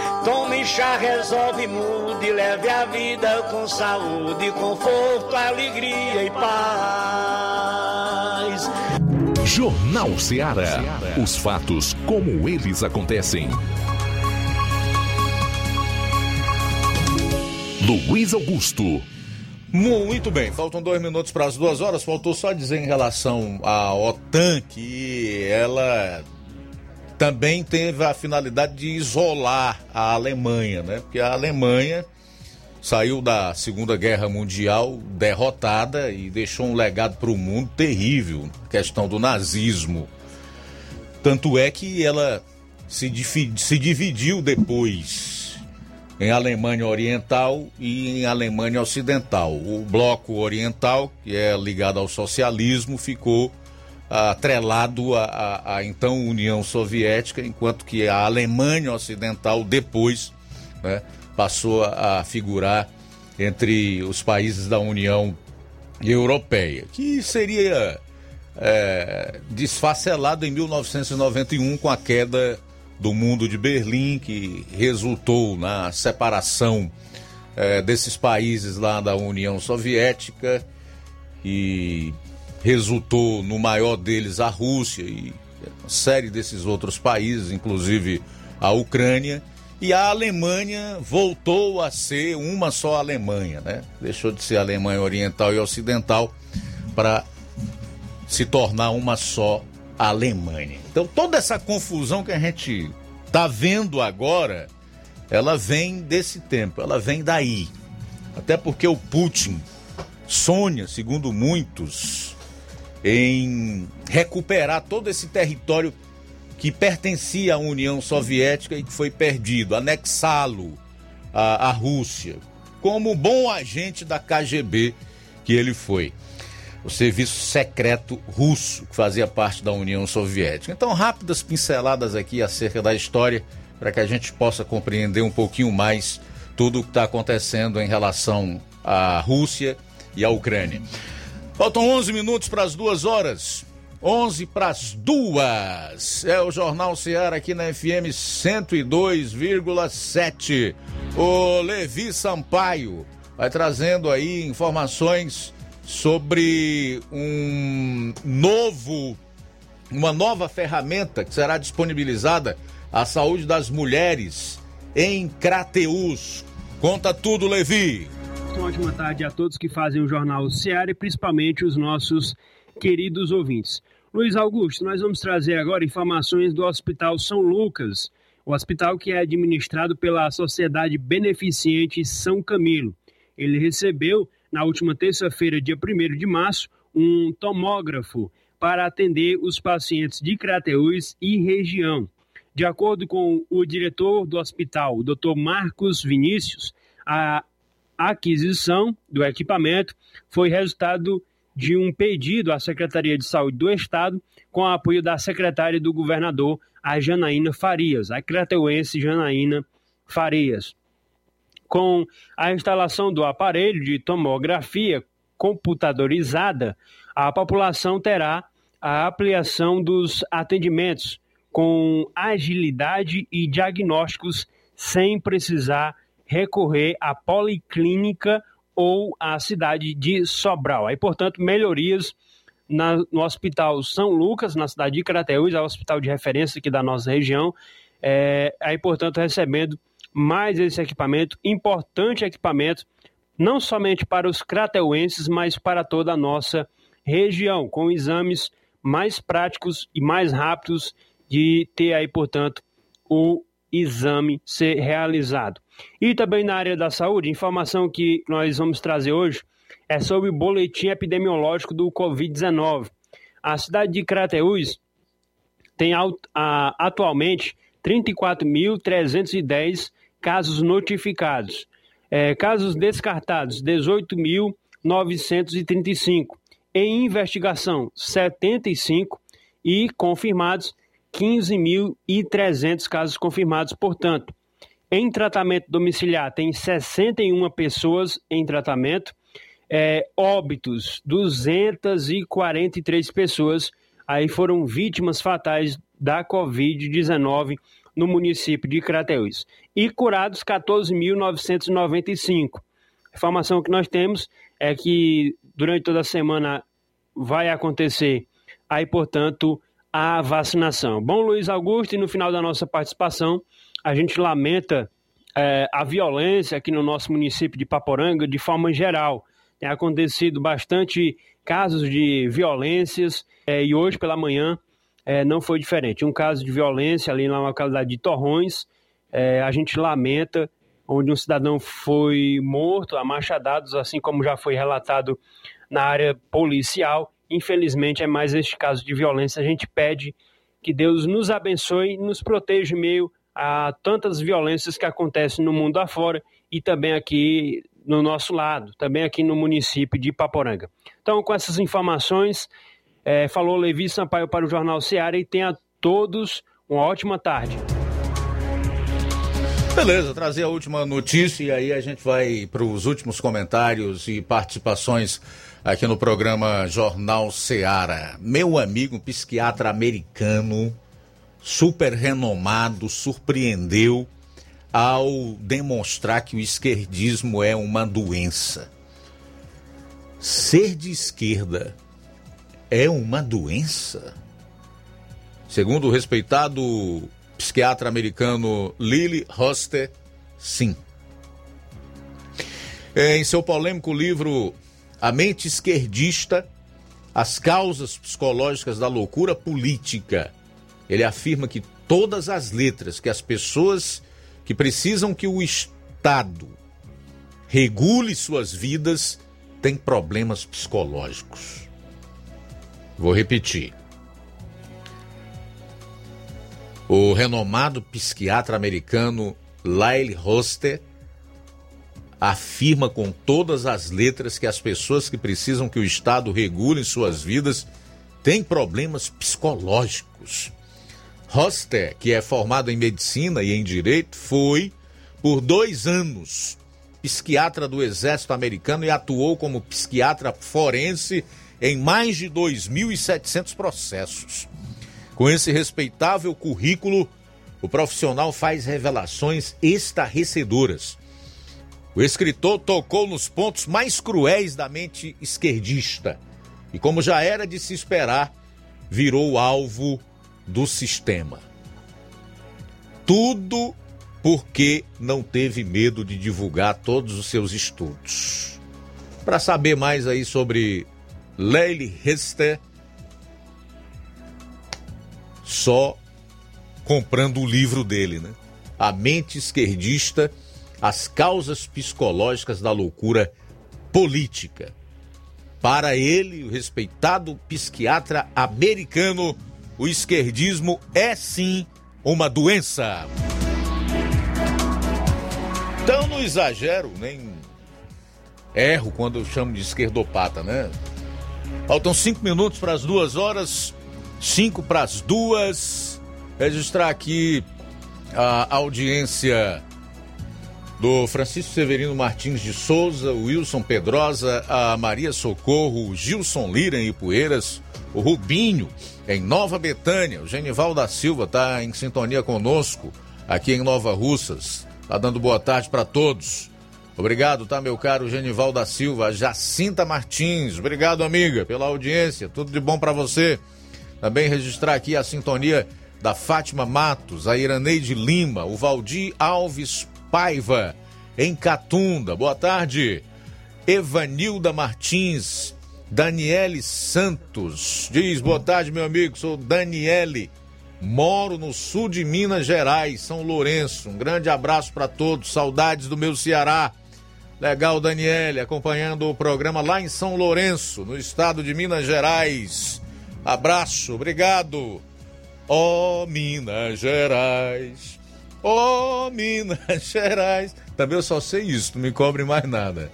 Tome chá, resolve, mude, leve a vida com saúde, conforto, alegria e paz. Jornal Ceará. Os fatos como eles acontecem. Luiz Augusto. Muito bem, faltam dois minutos para as duas horas. Faltou só dizer em relação à OTAN que ela também teve a finalidade de isolar a Alemanha, né? Porque a Alemanha saiu da Segunda Guerra Mundial derrotada e deixou um legado para o mundo terrível, questão do nazismo. Tanto é que ela se, se dividiu depois em Alemanha Oriental e em Alemanha Ocidental. O bloco oriental, que é ligado ao socialismo, ficou atrelado à, então União Soviética, enquanto que a Alemanha Ocidental depois né, passou a figurar entre os países da União Europeia, que seria é, desfacelado em 1991 com a queda do mundo de Berlim, que resultou na separação é, desses países lá da União Soviética e resultou no maior deles a Rússia e uma série desses outros países, inclusive a Ucrânia. E a Alemanha voltou a ser uma só Alemanha, né? Deixou de ser Alemanha Oriental e Ocidental para se tornar uma só Alemanha. Então toda essa confusão que a gente tá vendo agora, ela vem desse tempo, ela vem daí. Até porque o Putin sonha, segundo muitos, em recuperar todo esse território que pertencia à União Soviética e que foi perdido, anexá-lo à, à Rússia, como bom agente da KGB que ele foi. O serviço secreto russo, que fazia parte da União Soviética. Então, rápidas pinceladas aqui acerca da história, para que a gente possa compreender um pouquinho mais tudo o que está acontecendo em relação à Rússia e à Ucrânia. Faltam 11 minutos para as duas horas. 11 para as duas. É o Jornal Seara aqui na FM 102,7. O Levi Sampaio vai trazendo aí informações sobre um novo, uma nova ferramenta que será disponibilizada à saúde das mulheres em Crateus. Conta tudo, Levi. Uma ótima tarde a todos que fazem o Jornal Seara e principalmente os nossos queridos ouvintes. Luiz Augusto, nós vamos trazer agora informações do Hospital São Lucas, o hospital que é administrado pela Sociedade Beneficente São Camilo. Ele recebeu, na última terça-feira, dia 1 de março, um tomógrafo para atender os pacientes de Crateús e região. De acordo com o diretor do hospital, o Dr. Marcos Vinícius, a aquisição do equipamento foi resultado de um pedido à Secretaria de Saúde do Estado, com o apoio da secretária do governador, a Janaína Farias, a crateuense Janaína Farias. Com a instalação do aparelho de tomografia computadorizada, a população terá a ampliação dos atendimentos com agilidade e diagnósticos sem precisar recorrer à policlínica ou à cidade de Sobral. Aí, portanto, melhorias na, no Hospital São Lucas, na cidade de Crateús, é o hospital de referência aqui da nossa região. É, aí, portanto, recebendo mais esse equipamento, importante equipamento, não somente para os crateuenses, mas para toda a nossa região, com exames mais práticos e mais rápidos de ter aí, portanto, o exame ser realizado. E também na área da saúde, informação que nós vamos trazer hoje é sobre o boletim epidemiológico do Covid-19. A cidade de Crateús tem atualmente 34.310 casos notificados. É, casos descartados, 18.935. Em investigação, 75. E confirmados, 15.300 casos confirmados. Portanto, em tratamento domiciliar, tem 61 pessoas em tratamento. É, óbitos, 243 pessoas aí foram vítimas fatais da Covid-19 no município de Crateús. E curados 14.995. A informação que nós temos é que durante toda a semana vai acontecer aí, portanto, a vacinação. Bom, Luiz Augusto, e no final da nossa participação, a gente lamenta é, a violência aqui no nosso município de Paporanga de forma geral. Tem acontecido bastante casos de violências é, e hoje pela manhã é, não foi diferente. Um caso de violência ali na localidade de Torrões, é, a gente lamenta, onde um cidadão foi morto a machadados, assim como já foi relatado na área policial. Infelizmente é mais este caso de violência. A gente pede que Deus nos abençoe, nos proteja meio a tantas violências que acontecem no mundo afora e também aqui no nosso lado, também aqui no município de Paporanga. Então, com essas informações, é, falou Levi Sampaio para o Jornal Seara e tenha todos uma ótima tarde. Beleza, trazer a última notícia e aí a gente vai para os últimos comentários e participações aqui no programa Jornal Seara. Meu amigo psiquiatra americano super renomado, surpreendeu ao demonstrar que o esquerdismo é uma doença. Ser de esquerda é uma doença? Segundo o respeitado psiquiatra americano Lily Hoster, sim. Em seu polêmico livro A Mente Esquerdista, As Causas Psicológicas da Loucura Política, ele afirma que todas as letras que as pessoas que precisam que o Estado regule suas vidas têm problemas psicológicos. Vou repetir. O renomado psiquiatra americano Lyle Hoster afirma com todas as letras que as pessoas que precisam que o Estado regule suas vidas têm problemas psicológicos. Hoster, que é formado em medicina e em direito, foi por dois anos psiquiatra do Exército Americano e atuou como psiquiatra forense em mais de 2.700 processos. Com esse respeitável currículo, o profissional faz revelações estarrecedoras. O escritor tocou nos pontos mais cruéis da mente esquerdista e, como já era de se esperar, virou alvo do sistema. Tudo porque não teve medo de divulgar todos os seus estudos. Para saber mais aí sobre Leile Hester, só comprando o livro dele, né? A mente esquerdista, as causas psicológicas da loucura política. Para ele, o respeitado psiquiatra americano o esquerdismo é sim uma doença. Então não exagero, nem erro quando eu chamo de esquerdopata, né? Faltam cinco minutos para as duas horas, cinco para as duas. Registrar aqui a audiência do Francisco Severino Martins de Souza, Wilson Pedrosa, a Maria Socorro, Gilson Lira em Ipueiras, o Rubinho em Nova Betânia. O Genival da Silva está em sintonia conosco aqui em Nova Russas. Tá dando boa tarde para todos. Obrigado, tá, meu caro Genival da Silva, Jacinta Martins. Obrigado, amiga, pela audiência. Tudo de bom para você. Também registrar aqui a sintonia da Fátima Matos, a Iraneide Lima, o Valdir Alves Paiva, em Catunda. Boa tarde. Evanilda Martins, Daniele Santos diz: Boa tarde, meu amigo. Sou Daniele. Moro no sul de Minas Gerais, São Lourenço. Um grande abraço para todos. Saudades do meu Ceará. Legal, Daniele, acompanhando o programa lá em São Lourenço, no estado de Minas Gerais. Abraço, obrigado. Ó oh, Minas Gerais. Ó oh, Minas Gerais. Também eu só sei isso, não me cobre mais nada.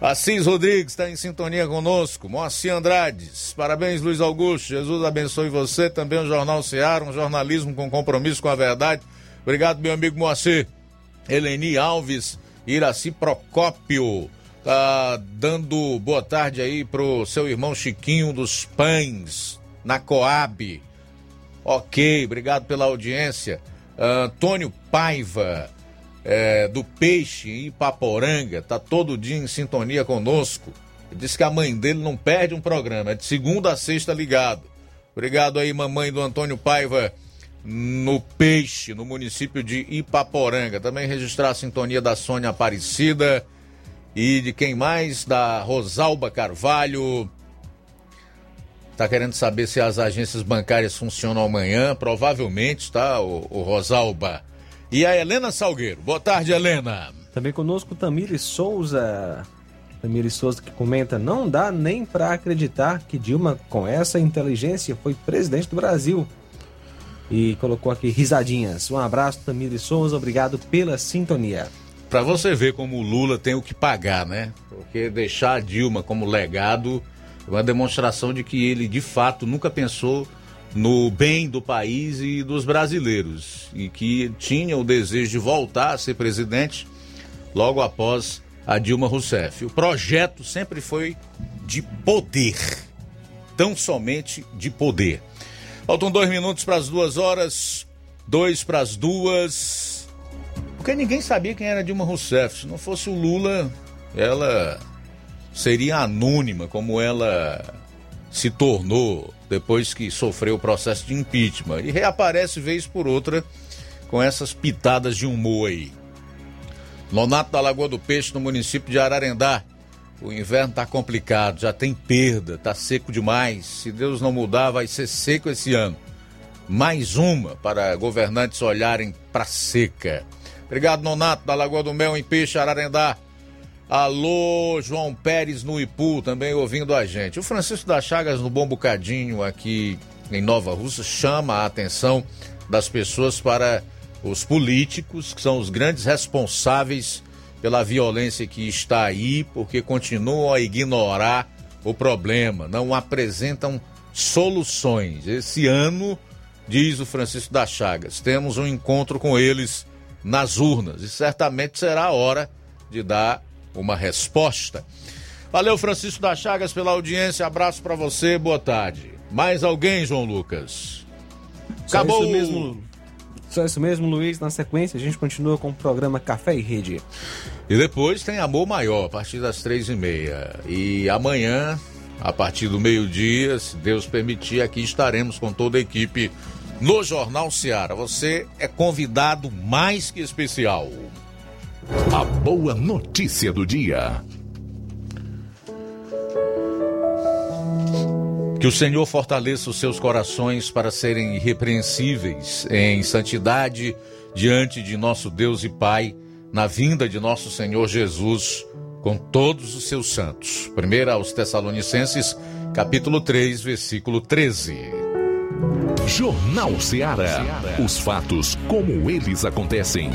Assis Rodrigues está em sintonia conosco. Moacir Andrades. Parabéns, Luiz Augusto. Jesus abençoe você. Também o Jornal Ceará, um jornalismo com compromisso com a verdade. Obrigado, meu amigo Moacir. Eleni Alves, Iraci Procópio. Tá dando boa tarde aí pro seu irmão Chiquinho dos Pães, na Coab. Ok, obrigado pela audiência. Antônio Paiva é, do Peixe em Ipaporanga, tá todo dia em sintonia conosco. Ele disse que a mãe dele não perde um programa, é de segunda a sexta ligado. Obrigado aí, mamãe do Antônio Paiva, no Peixe, no município de Ipaporanga. Também registrar a sintonia da Sônia Aparecida e de quem mais? Da Rosalba Carvalho. Tá querendo saber se as agências bancárias funcionam amanhã? Provavelmente, tá, o, o Rosalba e a Helena Salgueiro. Boa tarde, Helena. Também conosco Tamires Souza. Tamires Souza que comenta: não dá nem para acreditar que Dilma, com essa inteligência, foi presidente do Brasil. E colocou aqui risadinhas. Um abraço, Tamires Souza. Obrigado pela sintonia. Para você ver como o Lula tem o que pagar, né? Porque deixar a Dilma como legado é uma demonstração de que ele, de fato, nunca pensou no bem do país e dos brasileiros e que tinha o desejo de voltar a ser presidente logo após a Dilma Rousseff. O projeto sempre foi de poder, tão somente de poder. Faltam dois minutos para as duas horas. Dois para as duas. Porque ninguém sabia quem era Dilma Rousseff. Se não fosse o Lula, ela seria anônima, como ela se tornou depois que sofreu o processo de impeachment. E reaparece vez por outra com essas pitadas de humor aí. Nonato da Lagoa do Peixe, no município de Ararendá. O inverno está complicado, já tem perda, está seco demais. Se Deus não mudar, vai ser seco esse ano. Mais uma para governantes olharem para seca. Obrigado, Nonato da Lagoa do Mel, em Peixe, Ararendá. Alô, João Pérez no Ipu, também ouvindo a gente. O Francisco das Chagas, no Bom Bocadinho, aqui em Nova Rússia, chama a atenção das pessoas para os políticos, que são os grandes responsáveis pela violência que está aí, porque continuam a ignorar o problema, não apresentam soluções. Esse ano, diz o Francisco das Chagas, temos um encontro com eles nas urnas e certamente será a hora de dar uma resposta. Valeu, Francisco das Chagas, pela audiência. Abraço para você, boa tarde. Mais alguém, João Lucas? Acabou. Só isso mesmo, só isso mesmo, Luiz. Na sequência, a gente continua com o programa Café e Rede. E depois tem Amor Maior, a partir das três e meia. E amanhã, a partir do meio-dia, se Deus permitir, aqui estaremos com toda a equipe no Jornal Seara. Você é convidado mais que especial. A boa notícia do dia. Que o Senhor fortaleça os seus corações para serem irrepreensíveis em santidade diante de nosso Deus e Pai, na vinda de nosso Senhor Jesus com todos os seus santos. Primeiro aos Tessalonicenses, capítulo 3, versículo 13. Jornal Ceará. Os fatos como eles acontecem.